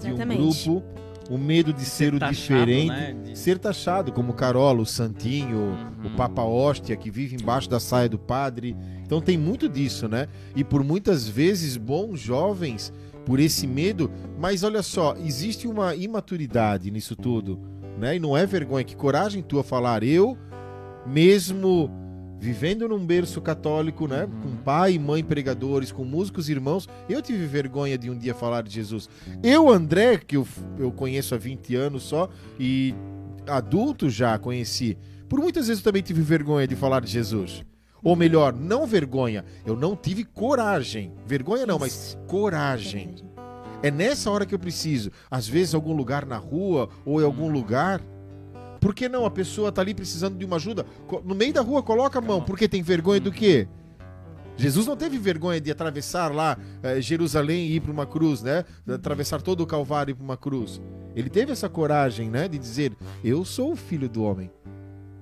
B: de um
A: Exatamente.
B: grupo, o medo de ser, o
C: taxado,
B: diferente,
C: né? De-
B: ser taxado, como o Carola, o Santinho,
C: Uhum.
B: o Papa Hóstia, que vive embaixo da saia do padre. Então tem muito disso, né? E por muitas vezes bons jovens, por esse medo, mas olha só, existe uma imaturidade nisso tudo, né? E não é vergonha, que coragem tua falar, eu, mesmo vivendo num berço católico, né?
C: Uhum.
B: Com pai e mãe pregadores, com músicos irmãos, eu tive vergonha de um dia falar de Jesus. Eu, André, que eu, eu conheço há 20 anos só, e adulto já conheci, por muitas vezes eu também tive vergonha de falar de Jesus. Ou melhor, não vergonha, eu não tive coragem. Vergonha não, mas coragem. É nessa hora que eu preciso. Às vezes, algum lugar na rua ou em algum lugar. Por que não? A pessoa tá ali precisando de uma ajuda. No meio da rua, coloca a mão. Porque tem vergonha do quê? Jesus não teve vergonha de atravessar lá eh, Jerusalém e ir para uma cruz, né? De atravessar todo o Calvário e para uma cruz. Ele teve essa coragem, né? De dizer: Eu sou o filho do homem.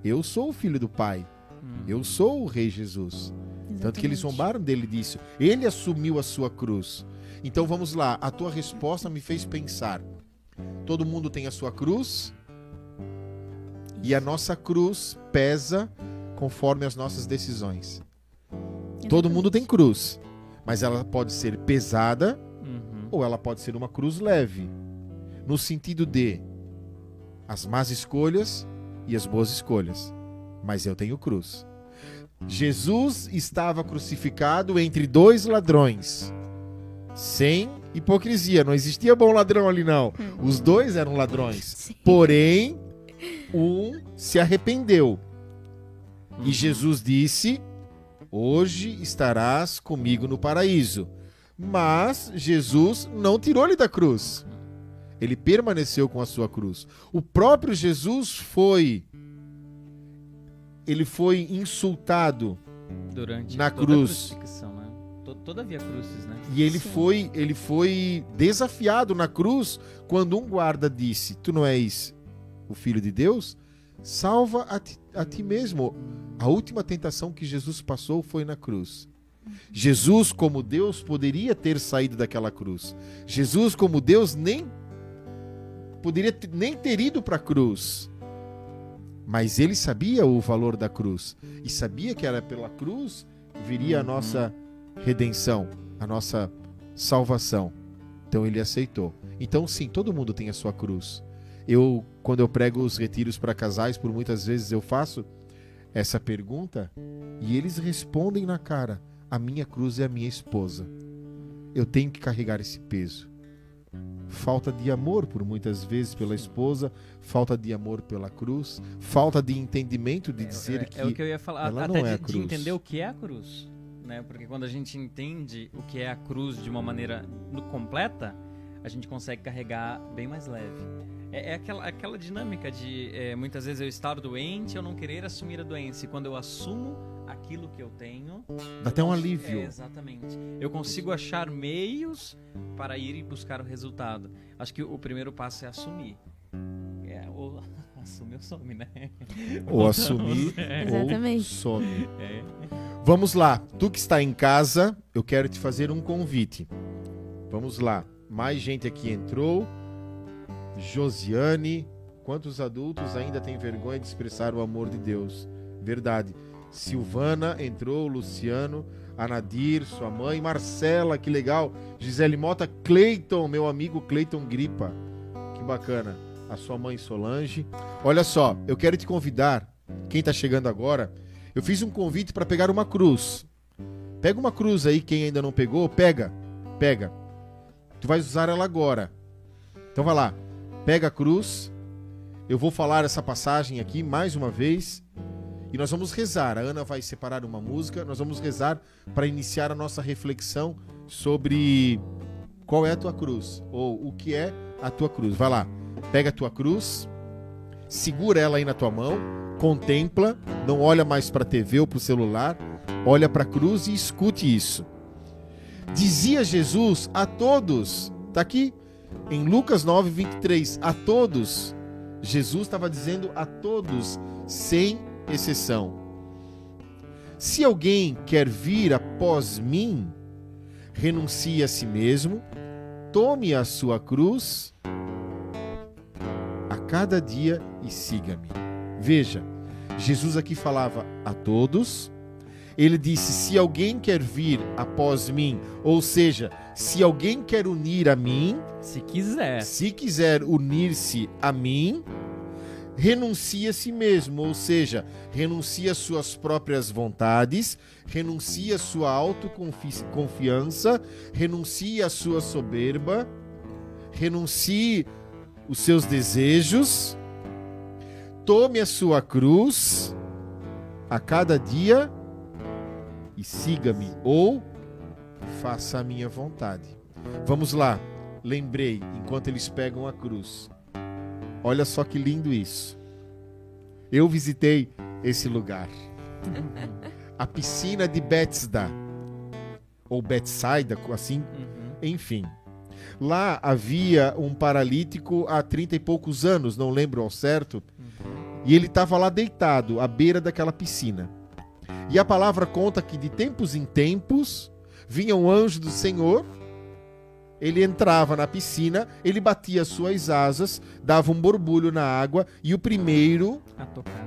B: Eu sou o filho do Pai.
C: Hum.
B: Eu sou o Rei Jesus. Tanto que eles
A: Exatamente.
B: zombaram dele disso. Ele assumiu a sua cruz. Então vamos lá, a tua resposta me fez pensar. Todo mundo tem a sua cruz e a nossa cruz pesa conforme as nossas decisões. Todo mundo tem cruz, mas ela pode ser pesada
C: Uhum.
B: ou ela pode ser uma cruz leve. No sentido de as más escolhas e as boas escolhas. Mas eu tenho cruz. Jesus estava crucificado entre dois ladrões. Sem hipocrisia. Não existia bom ladrão ali, não. Os dois eram ladrões. Porém, um se arrependeu. E
C: Uhum.
B: Jesus disse: Hoje estarás comigo no paraíso. Mas Jesus não tirou ele da cruz. Ele permaneceu com a sua cruz. O próprio Jesus foi. Ele foi insultado
C: Durante
B: na cruz.
C: né? To- Toda via cruzes, né?
B: e ele
A: Sim.
B: foi, ele foi desafiado na cruz quando um guarda disse: Tu não és o filho de Deus? Salva a ti, a ti mesmo. A última tentação que Jesus passou foi na cruz. Jesus, como Deus, poderia ter saído daquela cruz. Jesus, como Deus, nem poderia nem ter ido para a cruz. Mas ele sabia o valor da cruz e sabia que era pela cruz viria a nossa redenção, a nossa salvação. Então ele aceitou. Então sim, todo mundo tem a sua cruz. Eu, quando eu prego os retiros para casais, por muitas vezes eu faço essa pergunta e eles respondem na cara: a minha cruz é a minha esposa. Eu tenho que carregar esse peso. Falta de amor por muitas vezes pela esposa, falta de amor pela cruz, falta de entendimento de dizer
C: é,
B: que
C: é o que eu ia falar,
B: ela
C: até
B: não é
C: de,
B: a
C: de
B: cruz.
C: entender o que é a cruz, né? Porque quando a gente entende o que é a cruz de uma maneira completa, a gente consegue carregar bem mais leve. É, é aquela, aquela dinâmica de é, muitas vezes eu estar doente, eu não querer assumir a doença. E quando eu assumo aquilo que eu tenho,
B: dá até um
C: cons-
B: alívio.
C: É, exatamente. Eu consigo achar meios para ir e buscar o resultado. Acho que o primeiro passo é assumir. É, ou assumir ou some, né?
B: Ou assumir
C: É.
B: ou
A: Exatamente.
B: some.
C: É.
B: Vamos lá, tu que está em casa, eu quero te fazer um convite. Vamos lá, mais gente aqui entrou. Josiane, quantos adultos ainda têm vergonha de expressar o amor de Deus? Verdade. Silvana entrou, Luciano, Anadir, sua mãe, Marcela, que legal. Gisele Mota, Cleiton, meu amigo Cleiton Gripa. Que bacana. A sua mãe Solange. Olha só, eu quero te convidar, quem está chegando agora, eu fiz um convite para pegar uma cruz. Pega uma cruz aí, quem ainda não pegou, pega. Pega. Tu vais usar ela agora. Então vai lá. Pega a cruz. Eu vou falar essa passagem aqui mais uma vez. E nós vamos rezar. A Ana vai separar uma música. Nós vamos rezar para iniciar a nossa reflexão sobre qual é a tua cruz. Ou o que é a tua cruz. Vai lá. Pega a tua cruz. Segura ela aí na tua mão. Contempla. Não olha mais para a TV ou para o celular. Olha para a cruz e escute isso. Dizia Jesus a todos, tá aqui em Lucas 9, 23, a todos. Jesus estava dizendo a todos, sem exceção. Se alguém quer vir após mim, renuncie a si mesmo, tome a sua cruz a cada dia e siga-me. Veja, Jesus aqui falava a todos. Ele disse: Se alguém quer vir após mim, ou seja, se alguém quer unir a mim,
C: Se quiser.
B: se quiser unir-se a mim, renuncie a si mesmo, ou seja, renuncie às suas próprias vontades, renuncie à sua autoconfiança, renuncie à sua soberba, renuncie os seus desejos, tome a sua cruz a cada dia e siga-me, ou faça a minha vontade. Vamos lá. Lembrei, enquanto eles pegam a cruz. Olha só que lindo isso. Eu visitei esse lugar. A piscina de Bethesda. Ou Bethsaida, assim,
C: Uhum.
B: enfim. Lá havia um paralítico há trinta e poucos anos, não lembro ao certo, e ele estava lá deitado, à beira daquela piscina. E a palavra conta que de tempos em tempos vinha um anjo do Senhor, ele entrava na piscina, ele batia suas asas, dava um borbulho na água, e o primeiro,
C: A tocar.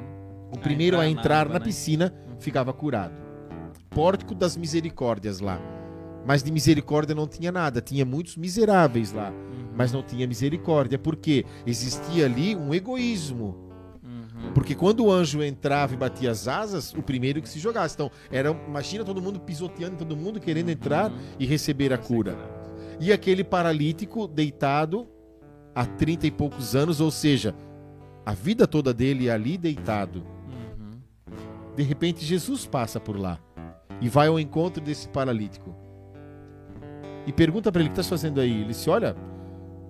B: o primeiro a
C: entrar na
B: entrar
C: água,
B: na
C: né?
B: piscina ficava curado. Pórtico das misericórdias lá. Mas de misericórdia não tinha nada, tinha muitos miseráveis lá,
C: Uhum.
B: mas não tinha misericórdia, porque existia ali um egoísmo.
C: Uhum.
B: Porque quando o anjo entrava e batia as asas, o primeiro que se jogasse. Então, era, imagina todo mundo pisoteando, todo mundo querendo entrar
C: Uhum.
B: e receber a cura. E aquele paralítico deitado há 30 e poucos anos, ou seja, a vida toda dele ali deitado.
C: Uhum.
B: De repente, Jesus passa por lá e vai ao encontro desse paralítico. E pergunta para ele: O que estás fazendo aí? Ele disse: Olha.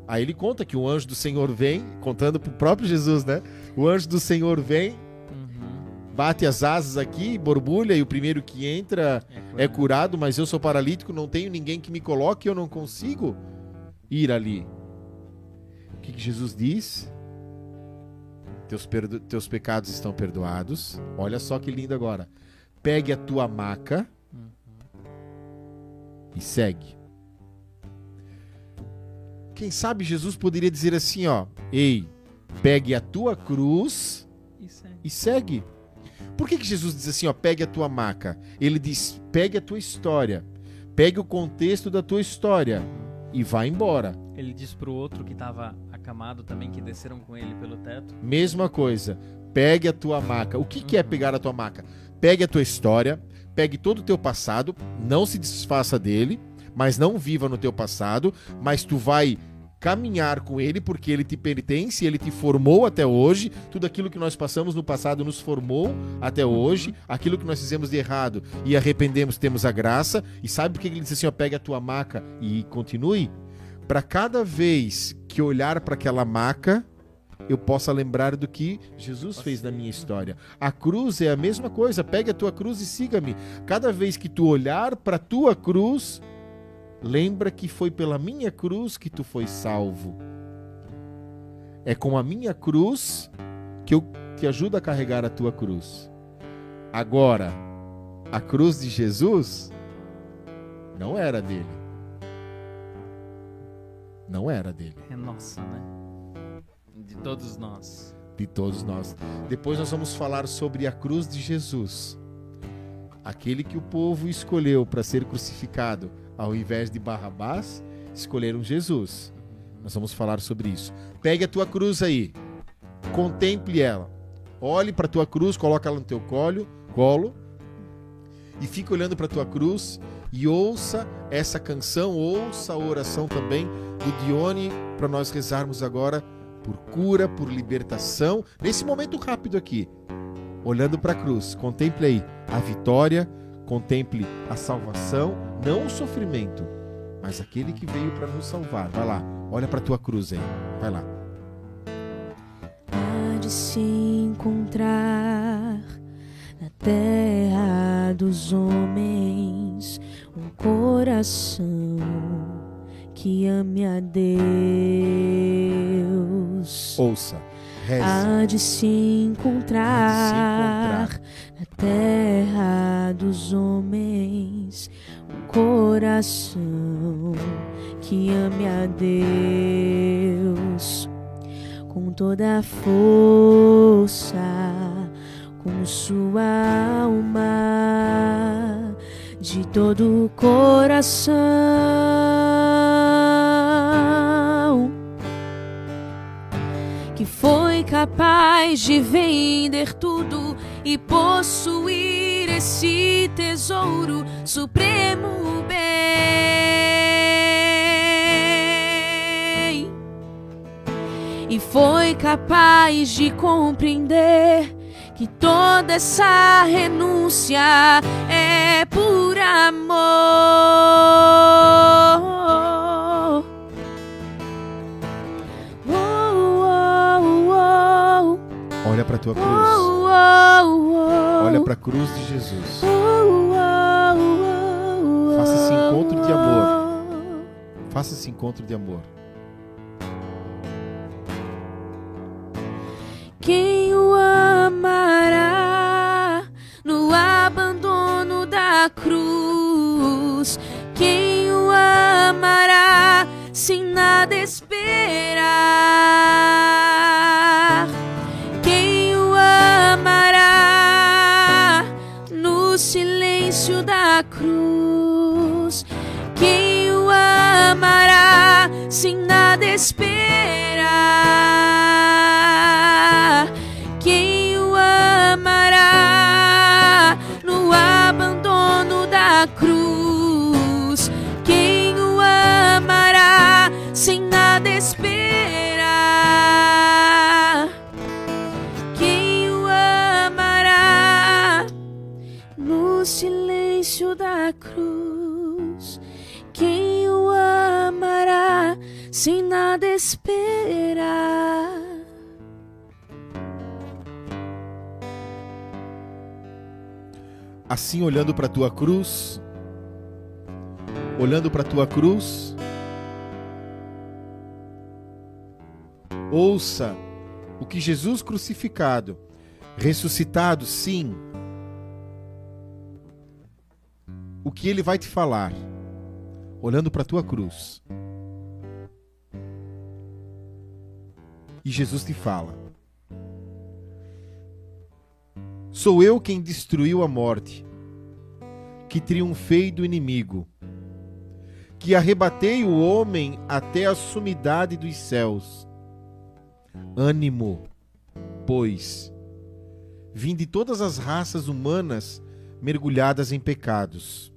B: Aí ele conta que o anjo do Senhor vem, contando pro próprio Jesus, né? O anjo do Senhor vem. Bate as asas aqui, borbulha, e o primeiro que entra é curado, mas eu sou paralítico, não tenho ninguém que me coloque, eu não consigo ir ali. O que, que Jesus diz? Teus, perdo- teus pecados estão perdoados. Olha só que lindo agora. Pegue a tua maca e segue. Quem sabe Jesus poderia dizer assim, ó: Ei, pegue a tua cruz
C: Isso é.
B: e segue. Por que, que Jesus diz assim, ó, pegue a tua maca? Ele diz, pegue a tua história, pegue o contexto da tua história e vá embora.
C: Ele diz pro outro que tava acamado também, que desceram com ele pelo teto.
B: Mesma coisa, pegue a tua maca. O que, que é pegar a tua maca? Pegue a tua história, pegue todo o teu passado, não se desfaça dele, mas não viva no teu passado, mas tu vai caminhar com ele porque ele te pertence, ele te formou até hoje, tudo aquilo que nós passamos no passado nos formou até hoje, aquilo que nós fizemos de errado e arrependemos, temos a graça, e sabe por que ele diz assim, ó, pegue a tua maca e continue? Para cada vez que olhar para aquela maca, eu possa lembrar do que Jesus fez na minha história. A cruz é a mesma coisa, pegue a tua cruz e siga-me. Cada vez que tu olhar para a tua cruz, lembra que foi pela minha cruz que tu foi salvo. É com a minha cruz que eu te ajudo a carregar a tua cruz. Agora, a cruz de Jesus não era dele. Não era dele.
C: É nossa, né? De todos nós.
B: de todos nós. Depois nós vamos falar sobre a cruz de Jesus. Aquele que o povo escolheu para ser crucificado, ao invés de Barrabás, escolheram Jesus. Nós vamos falar sobre isso. Pegue a tua cruz aí. Contemple ela. Olhe para a tua cruz, coloca ela no teu colo, colo e fique olhando para a tua cruz e ouça essa canção, ouça a oração também do Dione para nós rezarmos agora por cura, por libertação, nesse momento rápido aqui, olhando para a cruz. Contemple aí a vitória, contemple a salvação, não o sofrimento, mas aquele que veio para nos salvar. Vai lá, olha para a tua cruz aí. Vai lá.
A: Há de se encontrar na terra dos homens um coração que ame a Deus.
B: Ouça, reze.
A: Há de se encontrar na terra dos homens um coração que ame a Deus com toda a força, com sua alma, de todo o coração que foi capaz de vender tudo e possuir esse tesouro supremo bem. E foi capaz de compreender que toda essa renúncia é por amor. Oh, oh, oh.
B: Olha para tua cruz. Para a cruz de Jesus. Faça esse encontro de amor. Faça esse encontro de amor.
A: Quem o amará no abandono da cruz? Quem o amará sem nada esperar? Cruz? Quem o amará sem nada esperar? Da cruz? Quem o amará sem nada esperar?
B: Assim, olhando para a tua cruz, olhando para a tua cruz, ouça o que Jesus crucificado, ressuscitado, sim, o que ele vai te falar, olhando para a tua cruz. E Jesus te fala: Sou eu quem destruiu a morte, que triunfei do inimigo, que arrebatei o homem até a sumidade dos céus. Ânimo, pois, vim de todas as raças humanas mergulhadas em pecados.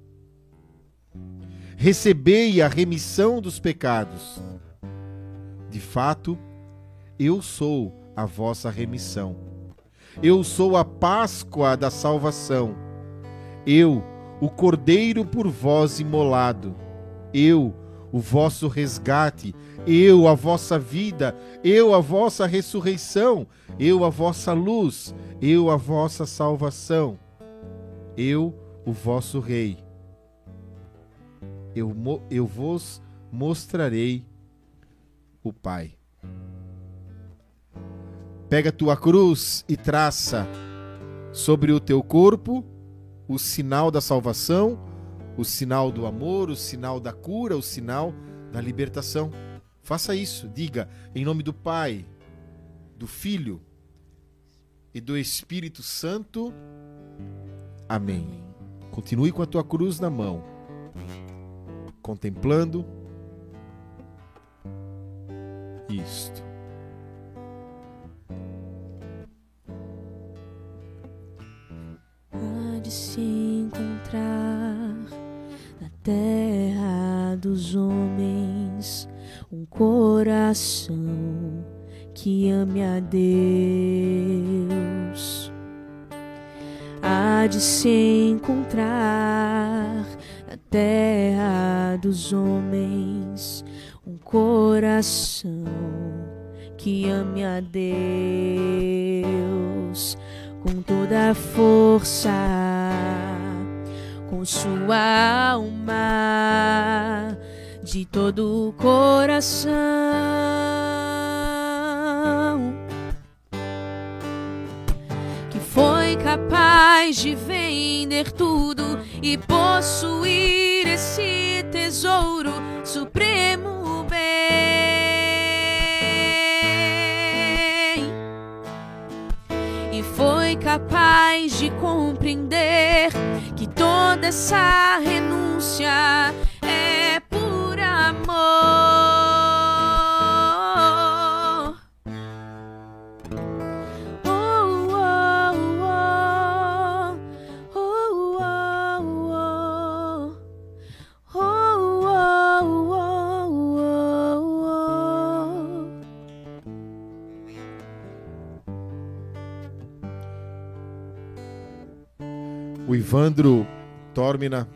B: Recebei a remissão dos pecados. De fato, eu sou a vossa remissão. Eu sou a Páscoa da salvação. Eu, o Cordeiro por vós imolado. Eu, o vosso resgate. Eu, a vossa vida. Eu, a vossa ressurreição. Eu, a vossa luz. Eu, a vossa salvação. Eu, o vosso Rei. Eu, eu vos mostrarei o Pai. Pega tua cruz e traça sobre o teu corpo o sinal da salvação, o sinal do amor, o sinal da cura, o sinal da libertação. Faça isso, diga em nome do Pai, do Filho e do Espírito Santo. Amém. Continue com a tua cruz na mão, contemplando isto.
A: há de se encontrar na terra dos homens um coração que ame a Deus. Há de se encontrar dos homens um coração que ame a Deus com toda a força, com sua alma de todo o coração. Capaz de vender tudo e possuir esse tesouro supremo bem. E foi capaz de compreender que toda essa renúncia
B: O Ivandro Tormina,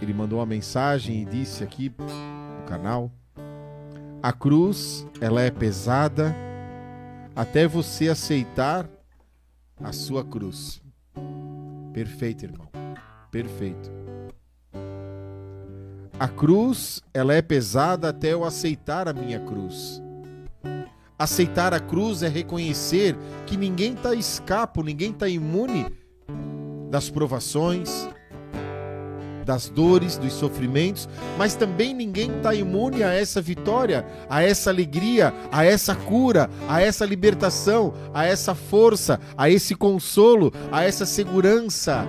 B: ele mandou uma mensagem e disse aqui no canal: A cruz, ela é pesada até você aceitar a sua cruz. Perfeito, irmão. Perfeito. A cruz, ela é pesada até eu aceitar a minha cruz. Aceitar a cruz é reconhecer que ninguém está escapo, ninguém está imune das provações, das dores, dos sofrimentos, mas também ninguém está imune a essa vitória, a essa alegria, a essa cura, a essa libertação, a essa força, a esse consolo, a essa segurança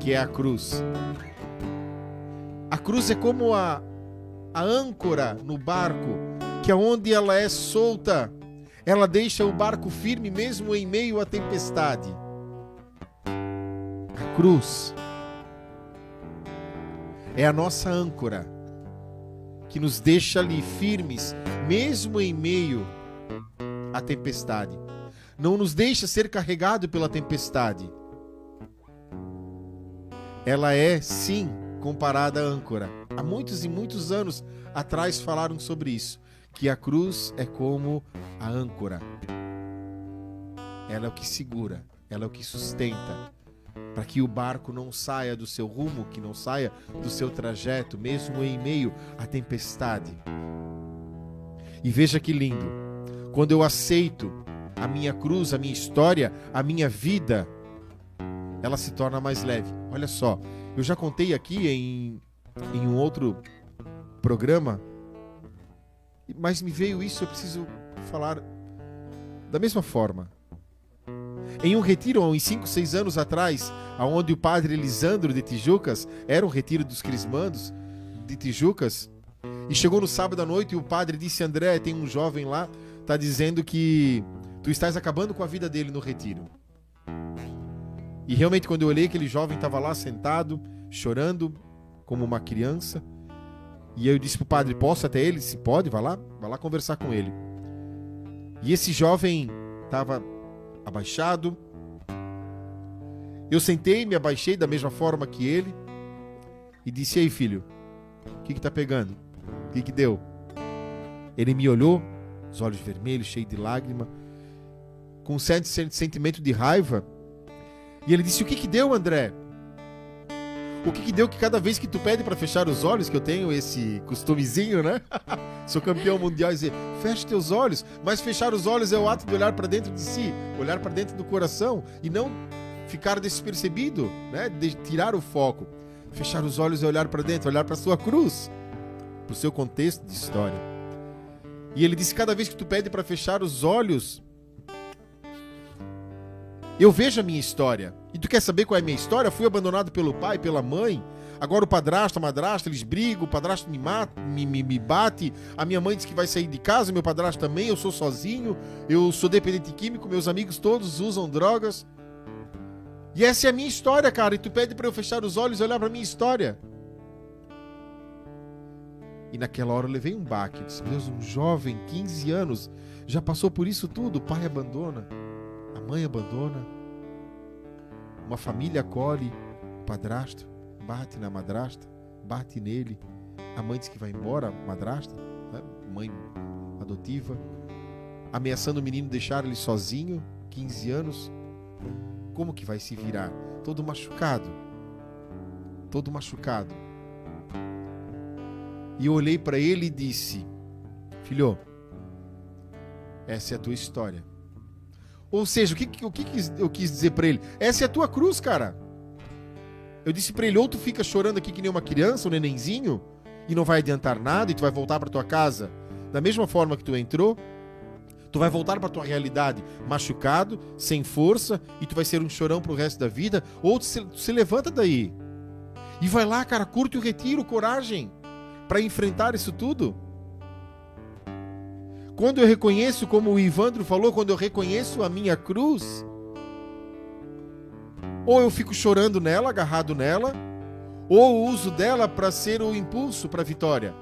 B: que é a cruz. A cruz é como a, a âncora no barco, que aonde ela é solta, ela deixa o barco firme mesmo em meio à tempestade. A cruz é a nossa âncora que nos deixa ali firmes, mesmo em meio à tempestade. Não nos deixa ser carregado pela tempestade. Ela é, sim, comparada à âncora. Há muitos e muitos anos atrás falaram sobre isso, que a cruz é como a âncora. Ela é o que segura, ela é o que sustenta, para que o barco não saia do seu rumo, que não saia do seu trajeto, mesmo em meio à tempestade. E veja que lindo, quando eu aceito a minha cruz, a minha história, a minha vida, ela se torna mais leve. Olha só, eu já contei aqui em, em um outro programa, mas me veio isso, eu preciso falar da mesma forma. Em um retiro, há uns 5, 6 anos atrás, aonde o padre Elisandro de Tijucas, era um retiro dos crismandos de Tijucas, e chegou no sábado à noite e o padre disse: André, tem um jovem lá, tá dizendo que tu estás acabando com a vida dele no retiro. E realmente, quando eu olhei, aquele jovem estava lá sentado, chorando, como uma criança. E eu disse pro padre: Posso até ele? Se pode, vá lá, vá lá conversar com ele. E esse jovem estava abaixado. Eu sentei, me abaixei da mesma forma que ele e disse: Ei, filho, o que, que tá pegando? O que, que deu? Ele me olhou, os olhos vermelhos, cheio de lágrima, com um certo sentimento de raiva. E ele disse: O que, que deu, André? O que, que deu que cada vez que tu pede para fechar os olhos, que eu tenho esse costumezinho, né? Sou campeão mundial e dizer, feche teus olhos, mas fechar os olhos é o ato de olhar para dentro de si, olhar para dentro do coração e não ficar despercebido, né? De tirar o foco. Fechar os olhos é olhar para dentro, olhar para sua cruz, para o seu contexto de história. E ele disse: cada vez que tu pede para fechar os olhos, eu vejo a minha história. E tu quer saber qual é a minha história? Fui abandonado pelo pai, pela mãe. Agora o padrasto, a madrasta, eles brigam, o padrasto me mata, me, me, me bate. A minha mãe diz que vai sair de casa, meu padrasto também, eu sou sozinho, eu sou dependente químico, meus amigos todos usam drogas. E essa é a minha história, cara. E tu pede para eu fechar os olhos e olhar para minha história. E naquela hora eu levei um baque. Disse, Deus, um jovem, 15 anos, já passou por isso tudo. O pai abandona, a mãe abandona, uma família acolhe o padrasto, bate na madrasta, bate nele. A mãe diz que vai embora, madrasta, né? mãe adotiva, ameaçando o menino deixar ele sozinho, 15 anos. Como que vai se virar? todo machucado. Todo machucado. E eu olhei para ele e disse: Filho, essa é a tua história. Ou seja, o que, o que eu quis dizer para ele? Essa é a tua cruz, cara. Eu disse para ele: ou tu fica chorando aqui que nem uma criança, um nenenzinho, e não vai adiantar nada, e tu vai voltar para tua casa da mesma forma que tu entrou, tu vai voltar para tua realidade machucado, sem força, e tu vai ser um chorão pro resto da vida, ou tu se, tu se levanta daí. E vai lá, cara, curte o retiro, coragem para enfrentar isso tudo. Quando eu reconheço, como o Ivandro falou, quando eu reconheço a minha cruz, ou eu fico chorando nela, agarrado nela, ou uso dela para ser o impulso para a vitória.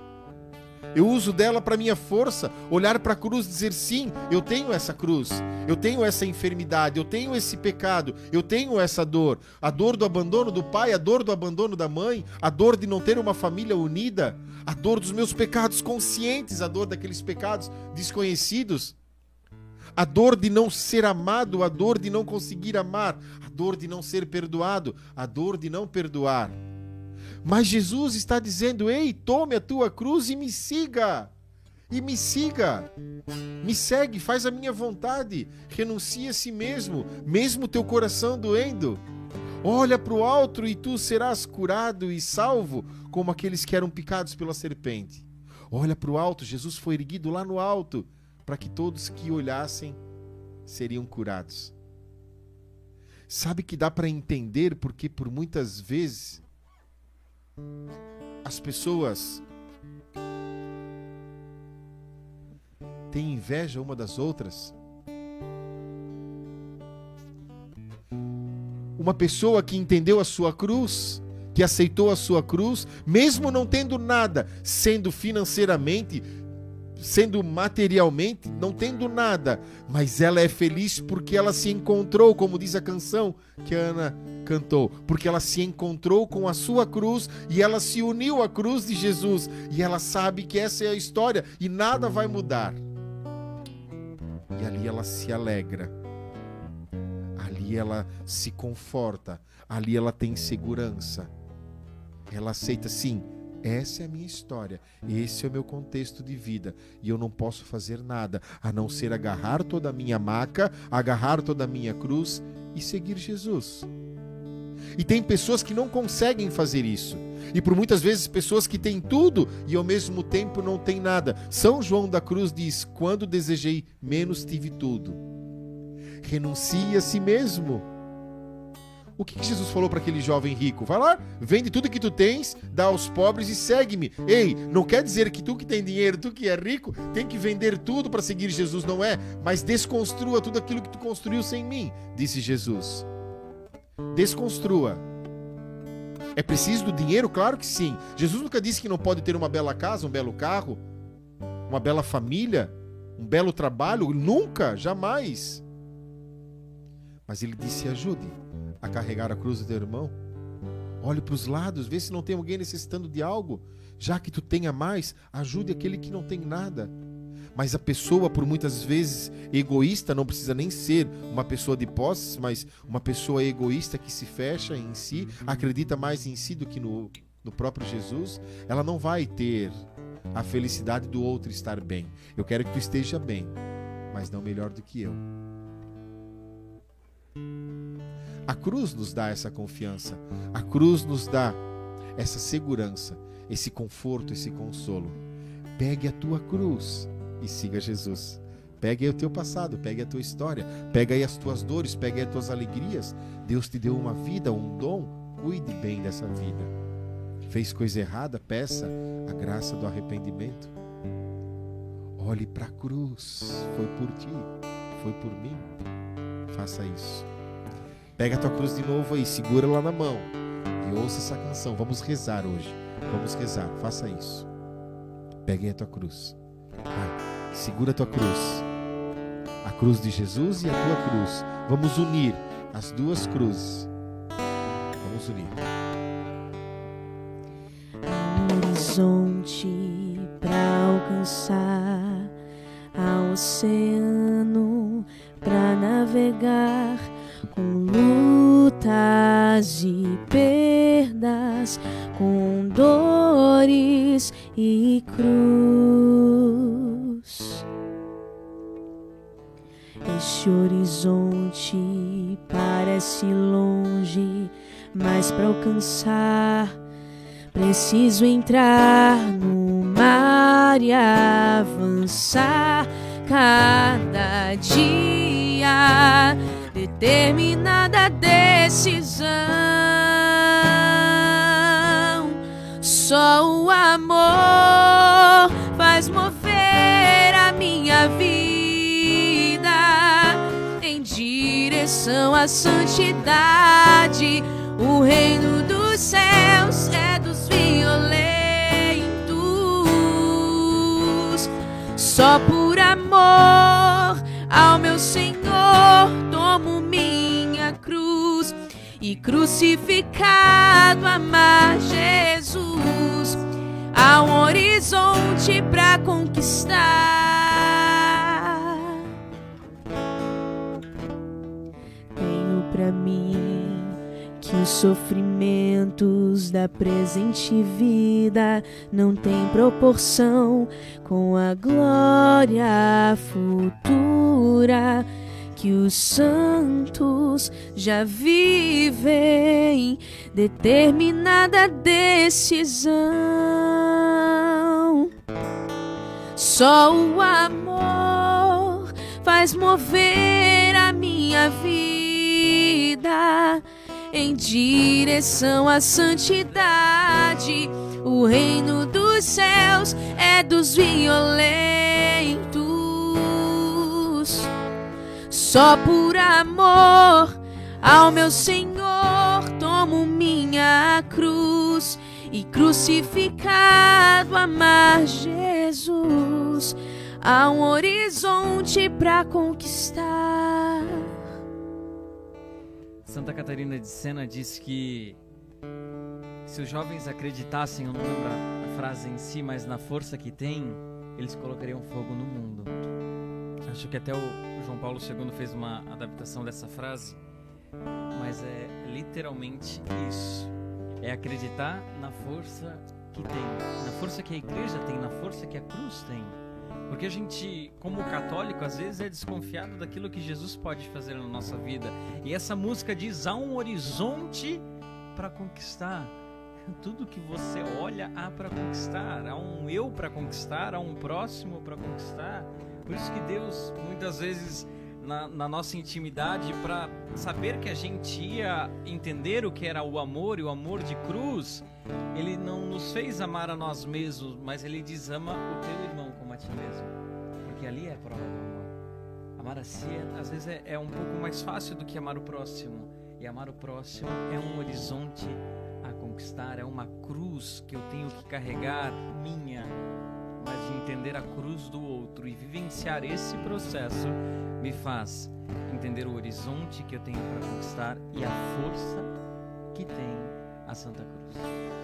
B: Eu uso dela para minha força, olhar para a cruz e dizer sim, eu tenho essa cruz, eu tenho essa enfermidade, eu tenho esse pecado, eu tenho essa dor, a dor do abandono do pai, a dor do abandono da mãe, a dor de não ter uma família unida, a dor dos meus pecados conscientes, a dor daqueles pecados desconhecidos, a dor de não ser amado, a dor de não conseguir amar, a dor de não ser perdoado, a dor de não perdoar. Mas Jesus está dizendo: ei, tome a tua cruz e me siga. E me siga. Me segue, faz a minha vontade. Renuncia a si mesmo, mesmo teu coração doendo. Olha para o alto e tu serás curado e salvo, como aqueles que eram picados pela serpente. Olha para o alto, Jesus foi erguido lá no alto, para que todos que olhassem seriam curados. Sabe que dá para entender porque por muitas vezes as pessoas têm inveja uma das outras. Uma pessoa que entendeu a sua cruz, que aceitou a sua cruz, mesmo não tendo nada, sendo financeiramente, sendo materialmente, não tendo nada, mas ela é feliz porque ela se encontrou, como diz a canção que a Ana cantou, porque ela se encontrou com a sua cruz e ela se uniu à cruz de Jesus e ela sabe que essa é a história e nada vai mudar. E ali ela se alegra. Ali ela se conforta, ali ela tem segurança. Ela aceita sim, essa é a minha história, esse é o meu contexto de vida e eu não posso fazer nada a não ser agarrar toda a minha maca, agarrar toda a minha cruz e seguir Jesus. E tem pessoas que não conseguem fazer isso. E por muitas vezes pessoas que têm tudo e ao mesmo tempo não têm nada. São João da Cruz diz: Quando desejei menos, tive tudo. Renuncie a si mesmo o que, que Jesus falou para aquele jovem rico? Vai lá, vende tudo que tu tens, dá aos pobres e segue-me. Ei, não quer dizer que tu que tem dinheiro, tu que é rico, tem que vender tudo para seguir Jesus, não é? Mas desconstrua tudo aquilo que tu construiu sem mim, disse Jesus. Desconstrua. É preciso do dinheiro? Claro que sim. Jesus nunca disse que não pode ter uma bela casa, um belo carro, uma bela família, um belo trabalho. Nunca, jamais. Mas ele disse: ajude a carregar a cruz do teu irmão. Olhe para os lados, vê se não tem alguém necessitando de algo. Já que tu tenha mais, ajude aquele que não tem nada. Mas a pessoa, por muitas vezes egoísta, não precisa nem ser uma pessoa de posses, mas uma pessoa egoísta que se fecha em si, acredita mais em si do que no, no próprio Jesus, ela não vai ter a felicidade do outro estar bem. Eu quero que tu esteja bem, mas não melhor do que eu. A cruz nos dá essa confiança, a cruz nos dá essa segurança, esse conforto, esse consolo. Pegue a tua cruz e siga Jesus. Pegue o teu passado, pegue a tua história, pegue aí as tuas dores, pegue as tuas alegrias. Deus te deu uma vida, um dom, cuide bem dessa vida. Fez coisa errada, peça a graça do arrependimento. Olhe para a cruz, foi por ti, foi por mim. Faça isso. Pega a tua cruz de novo aí, segura lá na mão e ouça essa canção. Vamos rezar hoje. Vamos rezar. Faça isso. Pegue a tua cruz. Vai. Segura a tua cruz. A cruz de Jesus e a tua cruz. Vamos unir as duas cruzes. Vamos unir.
A: Um horizonte para alcançar, ao oceano para navegar com luta lutas e perdas, com dores e cruz. Este horizonte parece longe, mas para alcançar preciso entrar no mar e avançar cada dia determinada decisão. Só o amor faz mover a minha vida em direção à santidade. O reino dos céus é dos violentos. Só por amor ao meu Senhor tomo minha cruz e crucificado amar Jesus. Há um horizonte pra conquistar. Tenho pra mim os sofrimentos da presente vida não têm proporção com a glória futura que os santos já vivem determinada decisão. Só o amor faz mover a minha vida em direção à santidade. O reino dos céus é dos violentos. Só por amor ao meu Senhor tomo minha cruz e crucificado amar Jesus. Há um horizonte para conquistar.
C: Santa Catarina de Sena diz que se os jovens acreditassem, eu não lembro a frase em si, mas na força que tem, eles colocariam fogo no mundo. Acho que até o João Paulo II fez uma adaptação dessa frase, mas é literalmente isso. É acreditar na força que tem, na força que a igreja tem, na força que a cruz tem. Porque a gente, como católico, às vezes é desconfiado daquilo que Jesus pode fazer na nossa vida. E essa música diz: há um horizonte para conquistar. Tudo que você olha há para conquistar, há um eu para conquistar, há um próximo para conquistar. Por isso que Deus, muitas vezes, na, na nossa intimidade, para saber que a gente ia entender o que era o amor e o amor de cruz, Ele não nos fez amar a nós mesmos, mas Ele diz: ama o teu irmão como a ti mesmo. Porque ali é a prova do amor. Amar a si, às vezes, é, é um pouco mais fácil do que amar o próximo. E amar o próximo é um horizonte a conquistar, é uma cruz que eu tenho que carregar minha, mas de entender a cruz do outro e vivenciar esse processo me faz entender o horizonte que eu tenho para conquistar e a força que tem a Santa Cruz.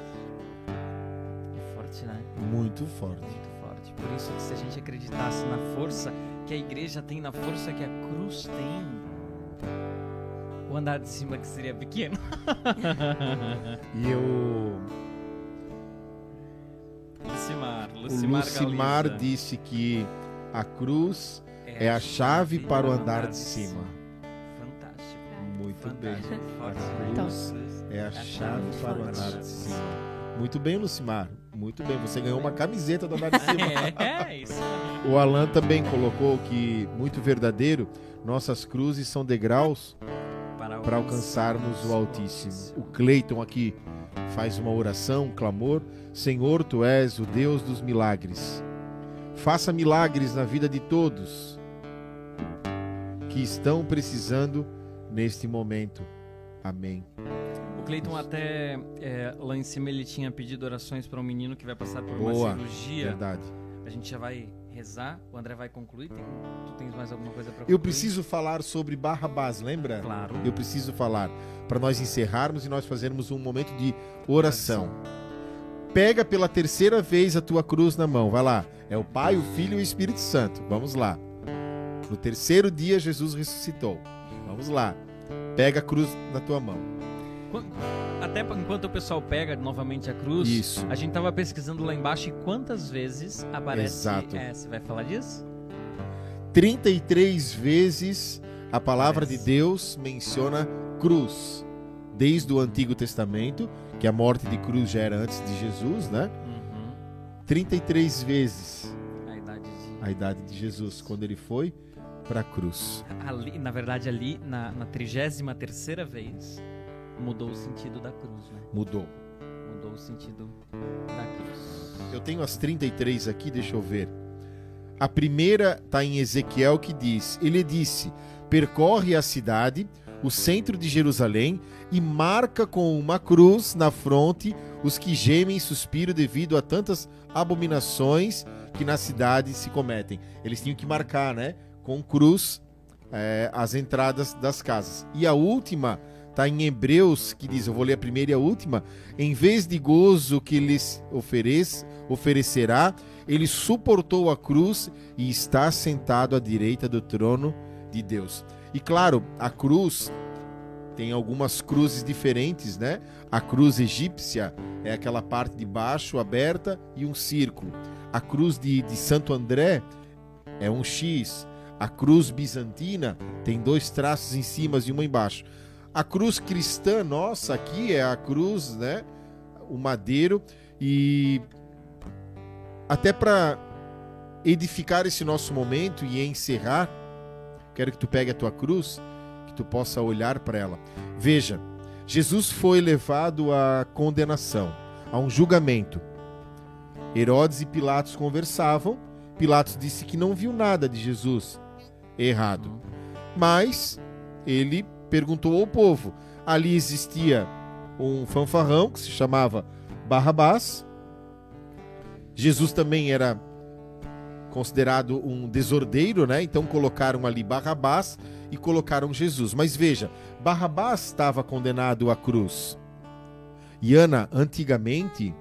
C: É forte, né?
B: Muito forte.
C: Muito forte. Por isso que se a gente acreditasse na força que a igreja tem, na força que a cruz tem, o andar de cima que seria pequeno.
B: E eu,
C: Lucimar,
B: o
C: Lucimar,
B: Lucimar
C: Galiza.
B: disse que a cruz é a chave para o andar de cima.
C: Fantástico.
B: Muito bem.
C: Fantástico. Forte.
B: A cruz é a chave para o andar de cima. Muito bem, Lucimar. Muito bem. Você ganhou uma camiseta do andar de cima.
C: É, isso.
B: O Alan também colocou que, muito verdadeiro, nossas cruzes são degraus para alcançarmos o Altíssimo. O Cleiton aqui faz uma oração, um clamor: Senhor, tu és o Deus dos milagres. Faça milagres na vida de todos que estão precisando neste momento. Amém.
C: O Cleiton até é, lá em cima ele tinha pedido orações para um menino que vai passar por
B: Boa,
C: uma cirurgia.
B: Verdade.
C: A gente já vai rezar, o André vai concluir. Tem- tu tens mais alguma coisa para concluir?
B: Eu preciso falar sobre Barrabás, lembra?
C: Claro.
B: Eu preciso falar para nós encerrarmos e nós fazermos um momento de oração. Pega pela terceira vez a tua cruz na mão. Vai lá. É o Pai, o Filho e o Espírito Santo. Vamos lá. No terceiro dia Jesus ressuscitou. Vamos lá. pega a cruz na tua mão.
C: Até enquanto o pessoal pega novamente a cruz,
B: Isso.
C: a gente tava pesquisando lá embaixo e quantas vezes aparece.
B: Exato.
C: É, você vai falar disso?
B: 33 vezes a palavra de. Deus menciona cruz. Desde o Antigo Testamento, que a morte de cruz já era antes de Jesus, né?
C: Uhum.
B: 33 vezes
C: A idade de.
B: a idade de Jesus, quando ele foi para a cruz.
C: Ali, na verdade, ali, na, na 33 vez, mudou o sentido da cruz, né?
B: Mudou.
C: Mudou o sentido da cruz.
B: Eu tenho as 33 aqui, deixa eu ver. A primeira está em Ezequiel que diz: Ele disse: Percorre a cidade, o centro de Jerusalém, e marca com uma cruz na fronte os que gemem e suspiram devido a tantas abominações que na cidade se cometem. Eles tinham que marcar, né? Com cruz é, as entradas das casas. E a última está em Hebreus, que diz: Eu vou ler a primeira e a última. Em vez de gozo que lhes oferece, oferecerá, ele suportou a cruz e está sentado à direita do trono de Deus. E claro, a cruz tem algumas cruzes diferentes, né? A cruz egípcia é aquela parte de baixo aberta e um círculo. A cruz de, de Santo André é um X. A cruz bizantina tem dois traços em cima e uma embaixo. A cruz cristã nossa aqui é a cruz, né? O madeiro e até para edificar esse nosso momento e encerrar, quero que tu pegue a tua cruz, que tu possa olhar para ela. Veja, Jesus foi levado à condenação, a um julgamento. Herodes e Pilatos conversavam. Pilatos disse que não viu nada de Jesus errado. Mas ele perguntou ao povo. Ali existia um fanfarrão que se chamava Barrabás. Jesus também era considerado um desordeiro, né? Então colocaram ali Barrabás e colocaram Jesus. Mas veja, Barrabás estava condenado à cruz. E Ana, antigamente,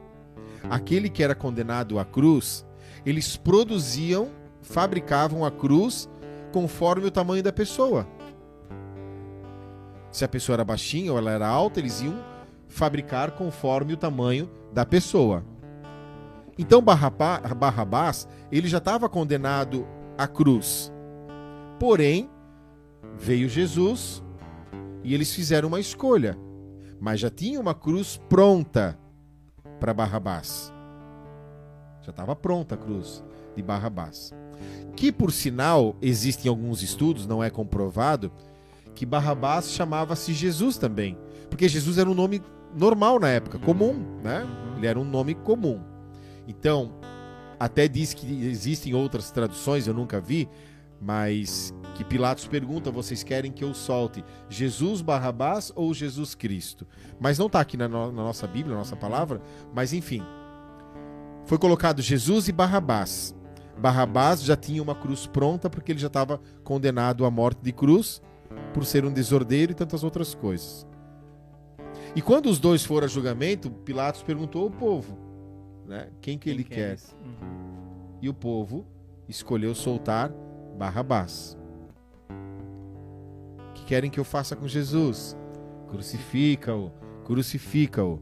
B: aquele que era condenado à cruz, eles produziam, fabricavam a cruz conforme o tamanho da pessoa. Se a pessoa era baixinha ou ela era alta, eles iam fabricar conforme o tamanho da pessoa. Então Barrabá- Barrabás, ele já estava condenado à cruz. Porém, veio Jesus e eles fizeram uma escolha. Mas já tinha uma cruz pronta para Barrabás. Já estava pronta a cruz de Barrabás. Que, por sinal, existem alguns estudos, não é comprovado, que Barrabás chamava-se Jesus também. Porque Jesus era um nome normal na época, comum, né? Ele era um nome comum. Então, até diz que existem outras traduções, eu nunca vi, mas que Pilatos pergunta: vocês querem que eu solte Jesus Barrabás ou Jesus Cristo? Mas não está aqui na, no- na nossa Bíblia, na nossa palavra, mas enfim. Foi colocado Jesus e Barrabás. Barrabás já tinha uma cruz pronta porque ele já estava condenado à morte de cruz por ser um desordeiro e tantas outras coisas. E quando os dois foram a julgamento, Pilatos perguntou ao povo, né, quem que ele
C: Quem
B: quer.
C: Uhum.
B: E o povo escolheu soltar Barrabás. O que querem que eu faça com Jesus? Crucifica-o, crucifica-o.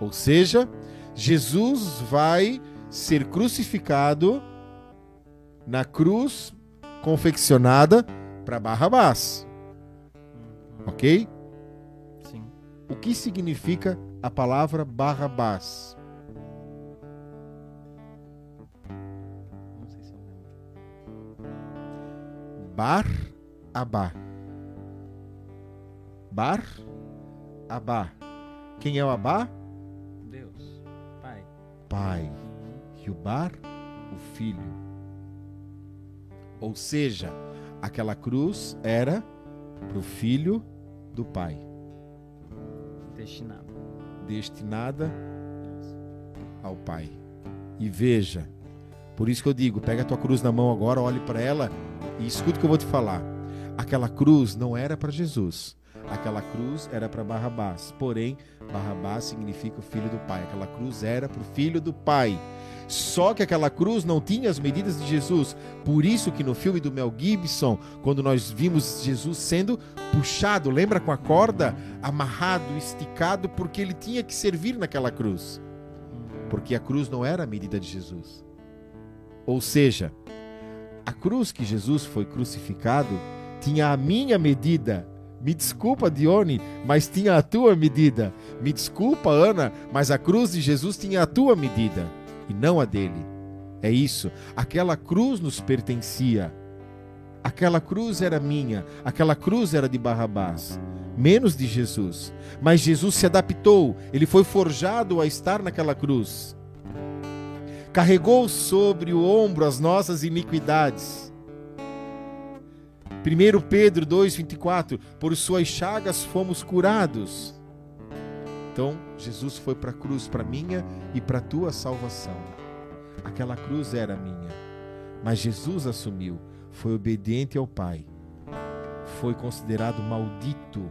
B: Ou seja, Jesus vai ser crucificado na cruz confeccionada para Barrabás. Ok?
C: Sim.
B: O que significa a palavra Barrabás?
C: Não sei se eu lembro.
B: Bar Abá. Bar Abá. Quem é o Abá?
C: Deus. Pai.
B: Pai.
C: Uhum.
B: E o Bar, o filho. Ou seja, aquela cruz era para o filho do pai,
C: Destinado.
B: destinada ao pai. E veja, por isso que eu digo, pega a tua cruz na mão agora, olhe para ela e escuta o que eu vou te falar. Aquela cruz não era para Jesus. Aquela cruz era para Barrabás. Porém, Barrabás significa o filho do pai. Aquela cruz era para o filho do pai. Só que aquela cruz não tinha as medidas de Jesus. Por isso que no filme do Mel Gibson, quando nós vimos Jesus sendo puxado, lembra com a corda, amarrado, esticado, porque ele tinha que servir naquela cruz. Porque a cruz não era a medida de Jesus. Ou seja, a cruz que Jesus foi crucificado tinha a minha medida. Me desculpa, Dione, mas tinha a tua medida. Me desculpa, Ana, mas a cruz de Jesus tinha a tua medida e não a dele. É isso. Aquela cruz nos pertencia. Aquela cruz era minha, aquela cruz era de Barrabás, menos de Jesus. Mas Jesus se adaptou, ele foi forjado a estar naquela cruz. Carregou sobre o ombro as nossas iniquidades. 1 Pedro 2,24: Por suas chagas fomos curados. Então, Jesus foi para a cruz para minha e para tua salvação. Aquela cruz era minha, mas Jesus assumiu, foi obediente ao Pai. Foi considerado maldito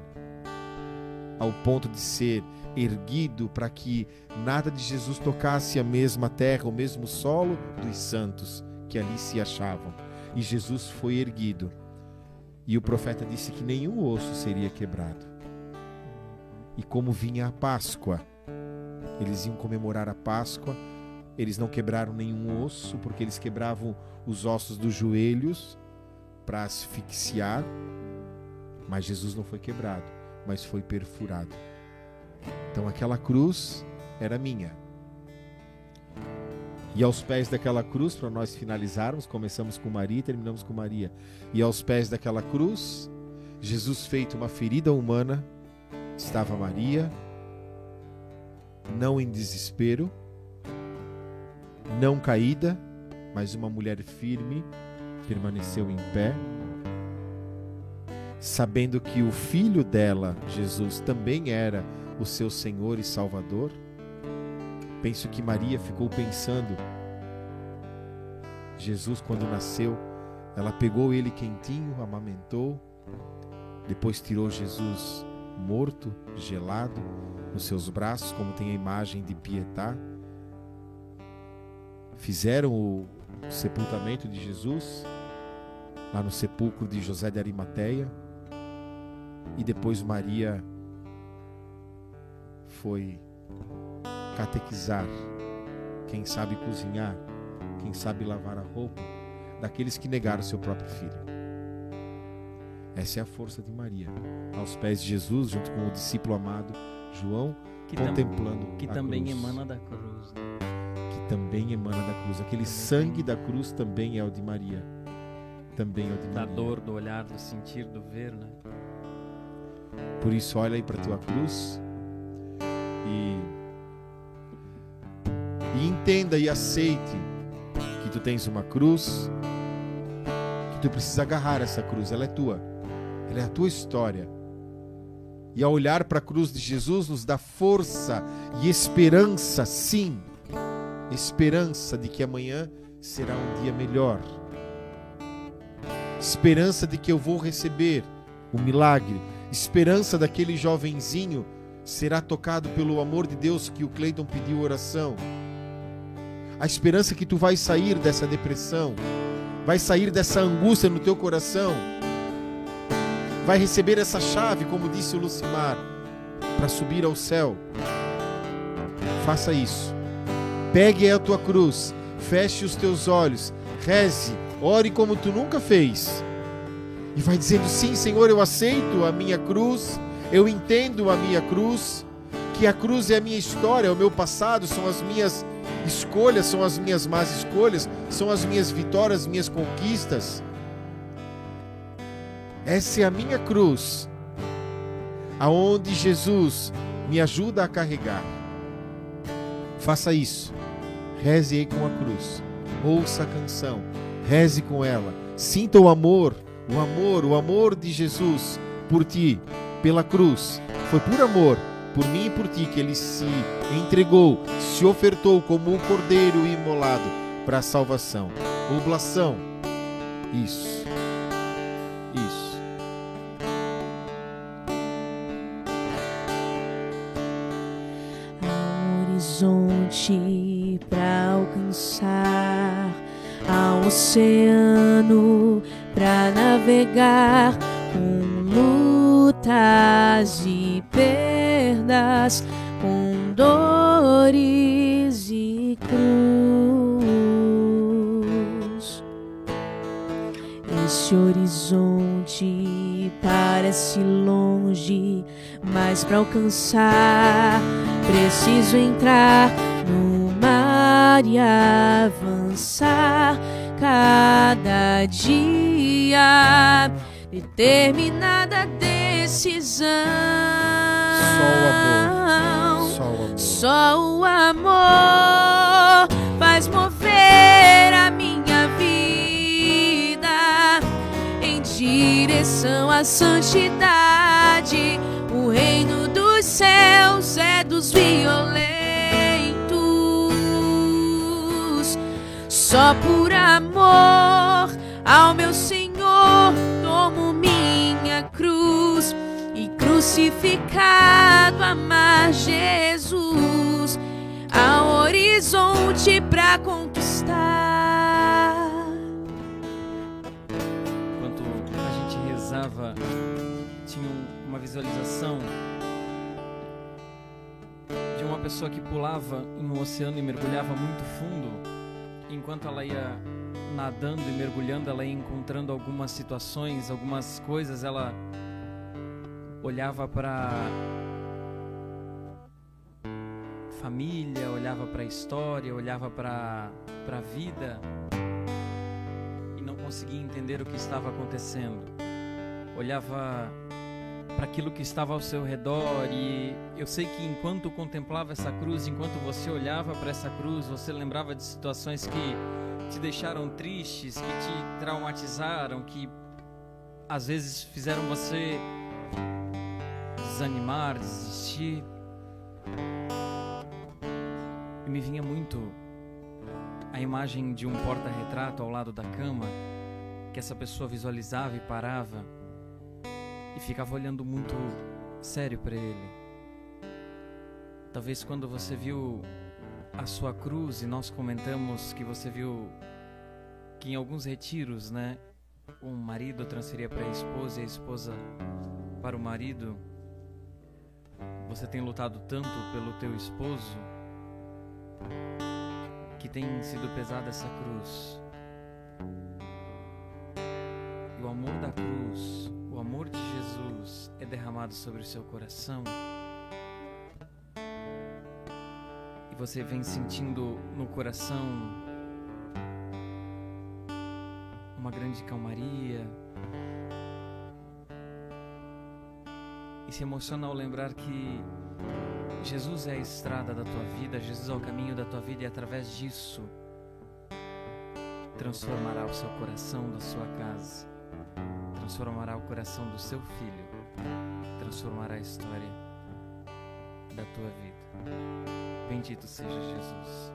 B: ao ponto de ser erguido para que nada de Jesus tocasse a mesma terra, o mesmo solo dos santos que ali se achavam. E Jesus foi erguido. E o profeta disse que nenhum osso seria quebrado. E como vinha a Páscoa, eles iam comemorar a Páscoa, eles não quebraram nenhum osso, porque eles quebravam os ossos dos joelhos para asfixiar, mas Jesus não foi quebrado, mas foi perfurado. Então aquela cruz era minha. E aos pés daquela cruz, para nós finalizarmos, começamos com Maria e terminamos com Maria. E aos pés daquela cruz, Jesus feito uma ferida humana, estava Maria, não em desespero, não caída, mas uma mulher firme, permaneceu em pé, sabendo que o filho dela, Jesus, também era o seu Senhor e Salvador. Penso que Maria ficou pensando, Jesus, quando nasceu, ela pegou ele quentinho, amamentou, depois tirou Jesus morto, gelado, nos seus braços, como tem a imagem de Pietá. Fizeram o sepultamento de Jesus lá no sepulcro de José de Arimateia. E depois Maria foi catequizar quem sabe cozinhar, quem sabe lavar a roupa daqueles que negaram seu próprio filho. Essa é a força de Maria, aos pés de Jesus, junto com o discípulo amado João, que contemplando
C: tam, que também cruz. emana da cruz.
B: Que também emana da cruz. Aquele também sangue da cruz também é o de Maria. Também é o de
C: da
B: Maria.
C: Da dor, do olhar, do sentir, do ver, né?
B: Por isso, olha aí para tua cruz e, e entenda e aceite que tu tens uma cruz, que tu precisa agarrar essa cruz, ela é tua. Ela é a tua história. E ao olhar para a cruz de Jesus, nos dá força e esperança, sim, esperança de que amanhã será um dia melhor, esperança de que eu vou receber o milagre, esperança daquele jovenzinho será tocado pelo amor de Deus que o Cleiton pediu oração, a esperança que tu vai sair dessa depressão, vai sair dessa angústia no teu coração vai receber essa chave, como disse o Lucimar, para subir ao céu. Faça isso. Pegue a tua cruz, feche os teus olhos, reze, ore como tu nunca fez. E vai dizendo: Sim, Senhor, eu aceito a minha cruz, eu entendo a minha cruz, que a cruz é a minha história, é o meu passado, são as minhas escolhas, são as minhas más escolhas, são as minhas vitórias, as minhas conquistas. Essa é a minha cruz, aonde Jesus me ajuda a carregar. Faça isso. Reze aí com a cruz. Ouça a canção. Reze com ela. Sinta o amor, o amor, o amor de Jesus por ti, pela cruz. Foi por amor, por mim e por ti, que ele se entregou, se ofertou como o cordeiro imolado para a salvação. Oblação. Isso. Isso.
A: Um horizonte para alcançar, há um oceano para navegar, um lugar lutas e perdas, com dores e cruz. Esse horizonte parece longe, mas para alcançar preciso entrar no mar e avançar cada dia. Determinada decisão.
B: Só o amor.
A: Só o amor faz mover a minha vida em direção à santidade. O reino dos céus é dos violentos. Só por amor ao meu Senhor tomo minha cruz e crucificado amar Jesus ao horizonte pra conquistar.
C: Enquanto a gente rezava, tinha um- uma visualização de uma pessoa que pulava em um oceano e mergulhava muito fundo. Enquanto ela ia nadando e mergulhando, ela ia encontrando algumas situações, algumas coisas, ela olhava para família, olhava para a história, olhava para a vida e não conseguia entender o que estava acontecendo. Olhava para aquilo que estava ao seu redor e eu sei que enquanto contemplava essa cruz, enquanto você olhava para essa cruz, você lembrava de situações que te deixaram tristes, que te traumatizaram, que às vezes fizeram você desanimar, desistir. E me vinha muito a imagem de um porta-retrato ao lado da cama, que essa pessoa visualizava e parava e ficava olhando muito sério para ele. Talvez quando você viu a sua cruz e nós comentamos que você viu que em alguns retiros, né, um marido transferia para a esposa e a esposa para o marido. Você tem lutado tanto pelo teu esposo que tem sido pesada essa cruz. E o amor da cruz, o amor de Jesus é derramado sobre o seu coração. Você vem sentindo no coração uma grande calmaria. E se emociona ao lembrar que Jesus é a estrada da tua vida, Jesus é o caminho da tua vida e através disso transformará o seu coração da sua casa, transformará o coração do seu filho, transformará a história da tua vida. Bendito seja Jesus,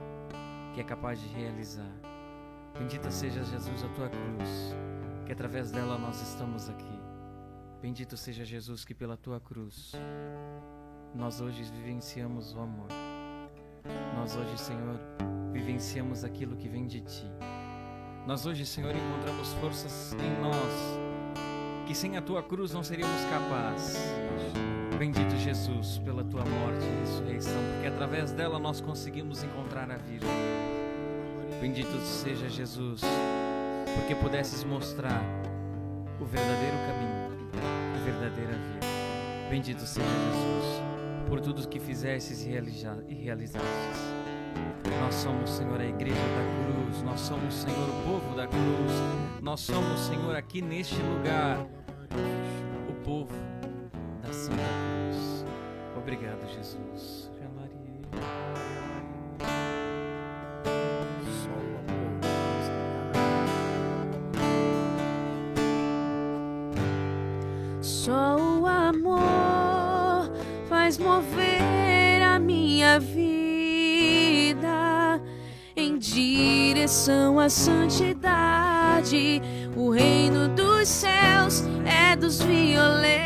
C: que é capaz de realizar. Bendita seja Jesus a tua cruz, que através dela nós estamos aqui. Bendito seja Jesus, que pela tua cruz nós hoje vivenciamos o amor. Nós hoje, Senhor, vivenciamos aquilo que vem de ti. Nós hoje, Senhor, encontramos forças em nós que sem a tua cruz não seríamos capazes. Bendito Jesus pela tua morte e ressurreição, porque através dela nós conseguimos encontrar a vida. Bendito seja Jesus, porque pudesses mostrar o verdadeiro caminho, a verdadeira vida. Bendito seja Jesus por tudo que fizestes e realiza- realizastes. Nós somos, Senhor, a igreja da cruz, nós somos, Senhor, o povo da cruz, nós somos, Senhor, aqui neste lugar, o povo da Santa Cruz. Obrigado, Jesus.
A: À santidade. O reino dos céus é dos violentos.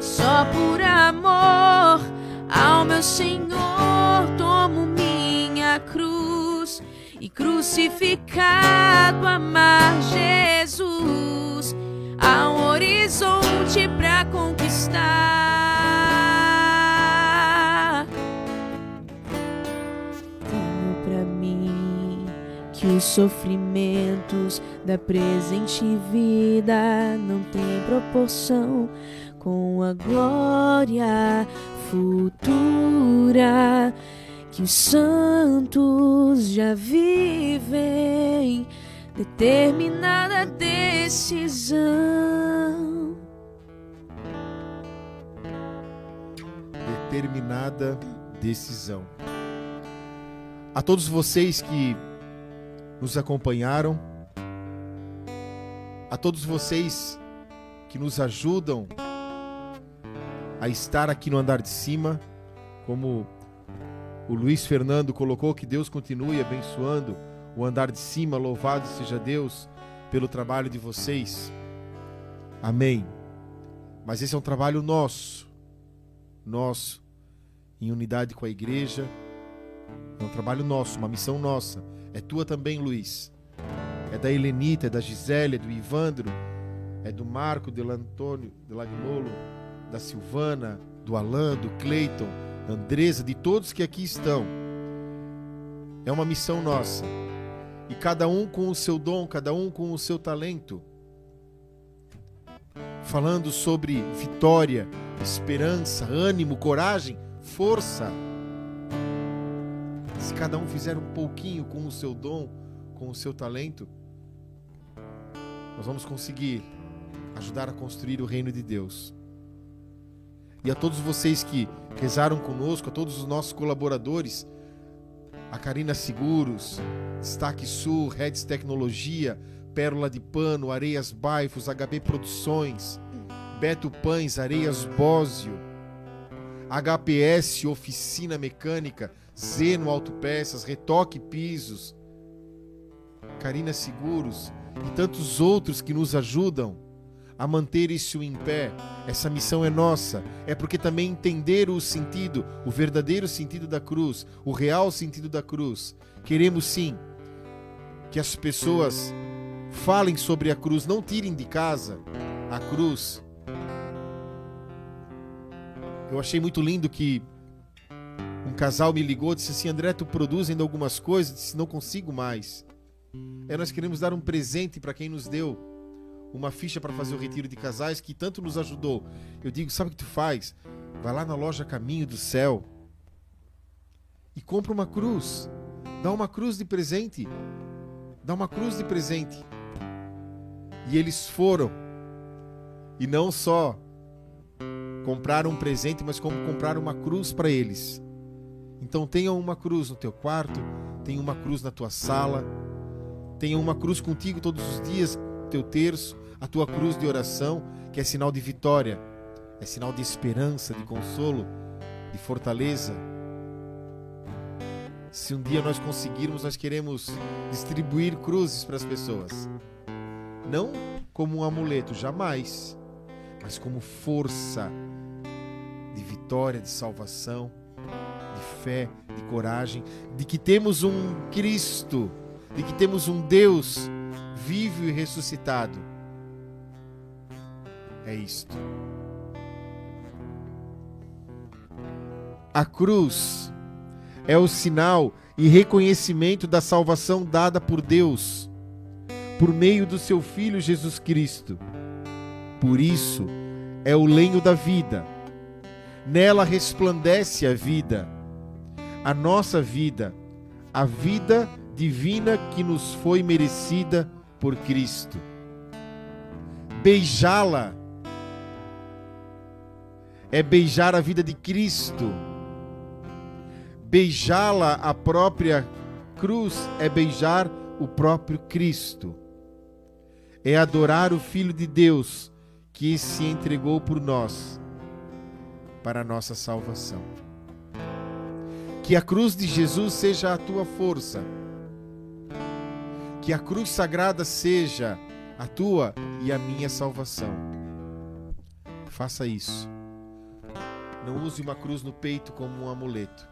A: Só por amor ao meu Senhor tomo minha cruz e crucificado amar os sofrimentos da presente vida não têm proporção com a glória futura que os santos já vivem determinada decisão.
B: Determinada decisão. A todos vocês que nos acompanharam, a todos vocês que nos ajudam a estar aqui no andar de cima, como o Luiz Fernando colocou, que Deus continue abençoando o andar de cima, louvado seja Deus pelo trabalho de vocês. Amém. Mas esse é um trabalho nosso, nosso, em unidade com a igreja. É um trabalho nosso, uma missão nossa. É tua também, Luiz. É da Helenita, é da Gisele, é do Ivandro, é do Marco, do Antônio, do Lagnolo da Silvana, do Alan, do Cleiton, da Andresa, de todos que aqui estão. É uma missão nossa. E cada um com o seu dom, cada um com o seu talento. Falando sobre vitória, esperança, ânimo, coragem, força. Se cada um fizer um pouquinho com o seu dom, com o seu talento, nós vamos conseguir ajudar a construir o reino de Deus. E a todos vocês que rezaram conosco, a todos os nossos colaboradores, a Carina Seguros, Destaque Sul, Reds Tecnologia, Pérola de Pano, Areias Baifos, HB Produções, Beto Pães, Areias Bósio, HPS Oficina Mecânica, Zeno Autopeças, Retoque Pisos, Carina Seguros e tantos outros que nos ajudam a manter isso em pé. Essa missão é nossa. É porque também entender o sentido, o verdadeiro sentido da cruz, o real sentido da cruz. Queremos sim que as pessoas falem sobre a cruz, não tirem de casa a cruz. Eu achei muito lindo que um casal me ligou e disse assim: André, tu produz ainda algumas coisas? Eu disse: Não consigo mais. É, nós queremos dar um presente para quem nos deu uma ficha para fazer o retiro de casais que tanto nos ajudou. Eu digo, sabe o que tu faz? Vai lá na loja Caminho do Céu e compra uma cruz. Dá uma cruz de presente. Dá uma cruz de presente. E eles foram. E não só compraram um presente, mas como compraram uma cruz para eles. Então tenha uma cruz no teu quarto, tenha uma cruz na tua sala, tenha uma cruz contigo todos os dias teu terço, a tua cruz de oração, que é sinal de vitória, é sinal de esperança, de consolo, de fortaleza. Se um dia nós conseguirmos, nós queremos distribuir cruzes para as pessoas. Não como um amuleto, jamais, mas como força de vitória, de salvação, fé, de coragem, de que temos um Cristo, de que temos um Deus vivo e ressuscitado. É isto. A cruz é o sinal e reconhecimento da salvação dada por Deus por meio do seu Filho Jesus Cristo. Por isso, é o lenho da vida. Nela resplandece a vida, a nossa vida, a vida divina que nos foi merecida por Cristo. Beijá-la é beijar a vida de Cristo. Beijá-la, a própria cruz, é beijar o próprio Cristo. É adorar o Filho de Deus que se entregou por nós para a nossa salvação. Que a cruz de Jesus seja a tua força que a cruz sagrada seja a tua e a minha salvação. Faça isso. Não use uma cruz no peito como um amuleto,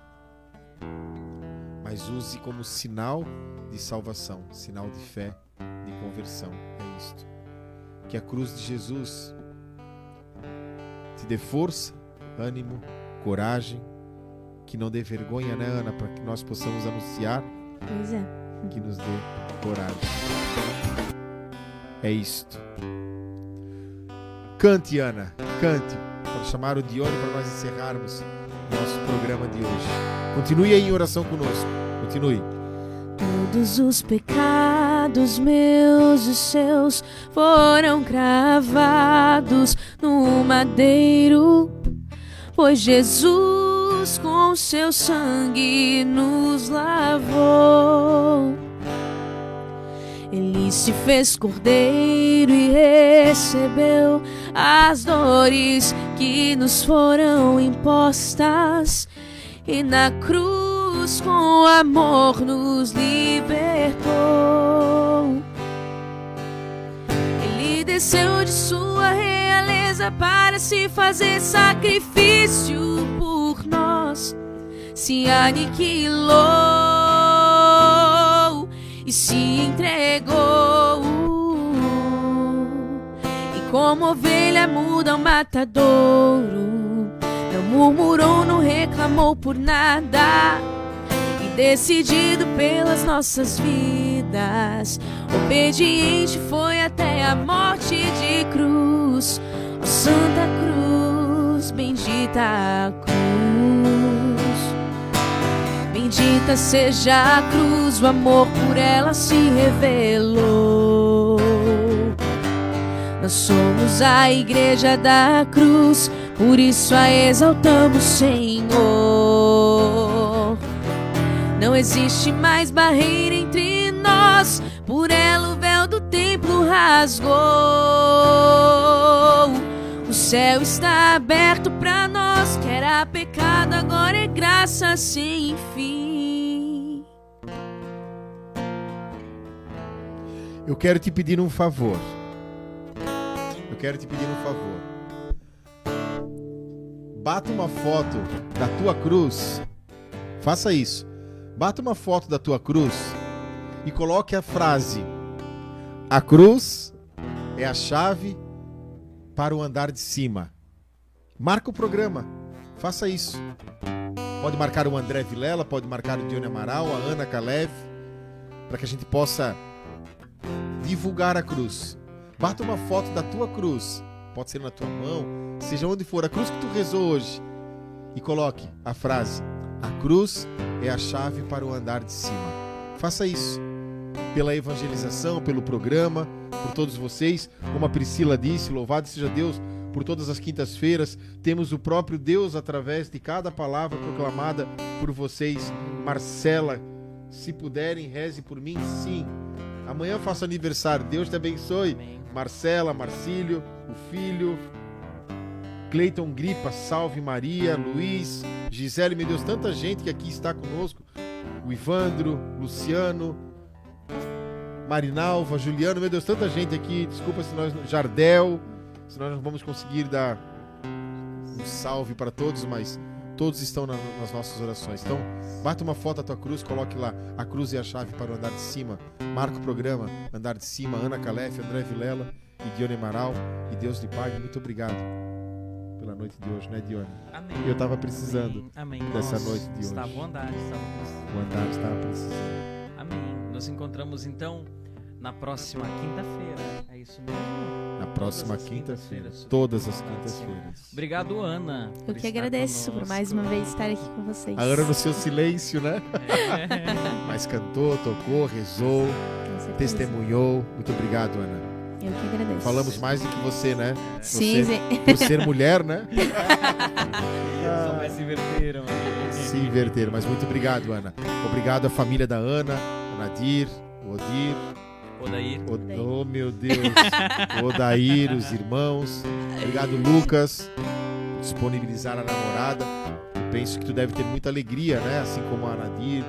B: mas use como sinal de salvação, sinal de fé, de conversão. É isto. Que a cruz de Jesus te dê força, ânimo, coragem, que não dê vergonha, né, Ana, para que nós possamos anunciar.
A: Pois é.
B: Que nos dê coragem. É isto. Cante, Ana, cante, para chamar o Dione para nós encerrarmos nosso programa de hoje. Continue aí em oração conosco. Continue.
A: Todos os pecados meus e seus foram cravados no madeiro, pois Jesus com seu sangue nos lavou. Ele se fez cordeiro e recebeu as dores que nos foram impostas, e na cruz com amor nos libertou. Ele desceu de sua realeza para se fazer sacrifício nós, se aniquilou e se entregou. E como ovelha muda ao matadouro, não murmurou, não reclamou por nada. E decidido pelas nossas vidas, obediente foi até a morte de cruz. Santa Cruz, bendita cruz. Bendita seja a cruz, o amor por ela se revelou. Nós somos a igreja da cruz, por isso a exaltamos, Senhor. Não existe mais barreira entre nós, por ela o véu do templo rasgou. O céu está aberto para nós, que era pecado, agora é graça sem fim.
B: Eu quero te pedir um favor. Eu quero te pedir um favor. Bata uma foto da tua cruz. Faça isso. Bata uma foto da tua cruz e coloque a frase: A cruz é a chave para o andar de cima. Marca o programa. Faça isso. Pode marcar o André Vilela, pode marcar o Dione Amaral, a Ana Kalev, para que a gente possa divulgar a cruz. Bata uma foto da tua cruz, pode ser na tua mão, seja onde for, a cruz que tu rezou hoje, e coloque a frase: A cruz é a chave para o andar de cima. Faça isso. Pela evangelização, pelo programa, por todos vocês. Como a Priscila disse, louvado seja Deus por todas as quintas-feiras. Temos o próprio Deus através de cada palavra proclamada por vocês. Marcela, se puderem, reze por mim, sim. Amanhã faço aniversário. Deus te abençoe.
C: Amém.
B: Marcela, Marcílio, o filho, Cleiton Gripa, salve Maria, Luiz, Gisele, meu Deus, tanta gente que aqui está conosco. O Ivandro, Luciano, Marinalva, Juliano, meu Deus, tanta gente aqui. Desculpa se nós. Jardel, se nós não vamos conseguir dar um salve para todos, mas todos estão na- nas nossas orações. Então, bata uma foto da tua cruz, coloque lá. A cruz é a chave para o andar de cima. Marca o programa Andar de Cima, Ana Calef, André Vilela e Dione Amaral. E Deus lhe pague. Muito obrigado pela noite de hoje, né, Dione?
C: Amém.
B: Eu tava precisando
C: Amém. Amém.
B: dessa
C: Nós
B: noite de hoje.
C: Estava à vontade, estávamos.
B: O andar estava precisando.
C: Amém. Nos encontramos então na próxima quinta-feira. É isso mesmo.
B: Na próxima quinta-feira. Todas as
C: cima.
B: quintas-feiras.
C: Obrigado, Ana.
A: Eu que agradeço por mais uma
C: conosco.
A: vez estar aqui com vocês.
B: A Ana no seu silêncio, né?
C: É.
B: Mas cantou, tocou, rezou, testemunhou. Muito obrigado, Ana.
A: Eu que agradeço.
B: Falamos mais do que você, né?
A: Sim,
B: você-
A: sim.
B: Por ser mulher, né?
C: Só mais se inverteram.
B: Se inverter. Mas muito obrigado, Ana. Obrigado à família da Ana, a Nadir, o Odir,
C: Odair.
A: Odair.
B: oh meu Deus, Odair, os irmãos. Obrigado, Lucas, por disponibilizar a namorada. Eu penso que tu deve ter muita alegria, né? Assim como a Nadir,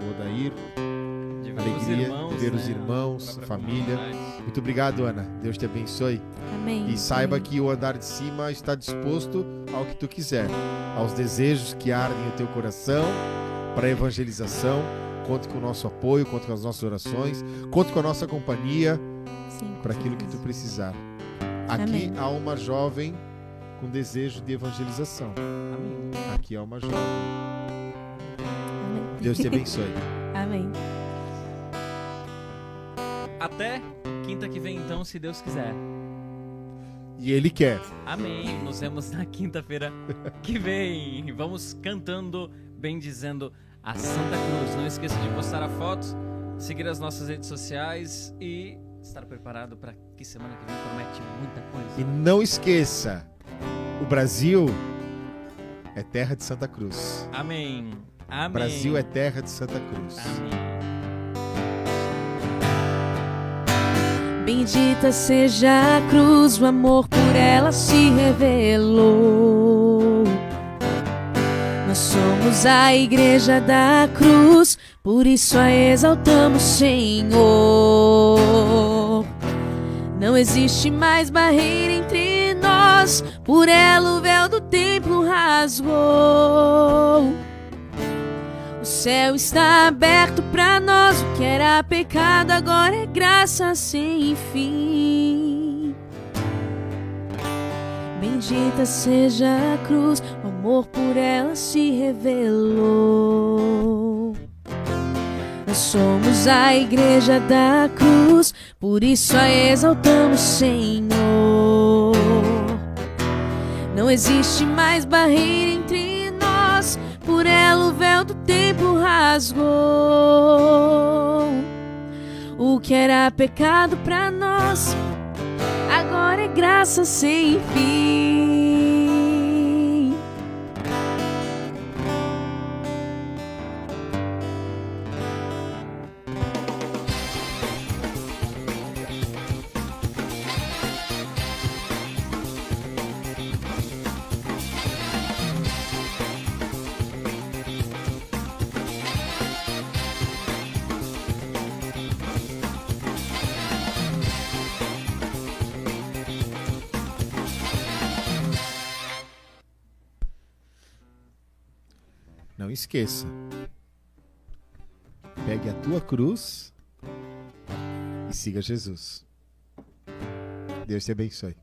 B: o Odair.
C: De ver os
B: Alegria alegria
C: irmãos,
B: de ver os
C: né?
B: irmãos,
C: A
B: família.
C: comunidade.
B: Muito obrigado, Ana. Deus te abençoe.
A: Amém.
B: E saiba
A: Amém.
B: que o andar de cima está disposto ao que tu quiser, aos desejos que ardem o teu coração para a evangelização. Conte com o nosso apoio, conte com as nossas orações, conte com a nossa companhia para aquilo que tu precisar. Aqui
A: Amém.
B: há uma jovem com desejo de evangelização.
C: Amém.
B: Aqui há uma jovem.
A: Amém.
B: Deus te abençoe.
A: Amém.
C: Até quinta que vem, então, se Deus quiser.
B: E ele quer.
C: Amém. Nos vemos na quinta-feira que vem. Vamos cantando, bendizendo a Santa Cruz. Não esqueça de postar a foto, seguir as nossas redes sociais e estar preparado para que semana que vem promete muita
B: E
C: coisa.
B: não esqueça, o Brasil é terra de Santa Cruz.
C: Amém. Amém.
B: Brasil é terra de Santa Cruz.
C: Amém.
A: Bendita seja a cruz, o amor por ela se revelou. Nós somos a igreja da cruz, por isso a exaltamos, Senhor. Não existe mais barreira entre nós, por ela o véu do templo rasgou. O céu está aberto pra nós. O que era pecado agora é graça sem fim. Bendita seja a cruz, o amor por ela se revelou. Nós somos a igreja da cruz, por isso a exaltamos, Senhor. Não existe mais barreira entre nós, por ela o véu do templo rasgou. O que era pecado pra nós, agora é graça sem fim.
B: Esqueça. Pegue a tua cruz e siga Jesus. Deus te abençoe.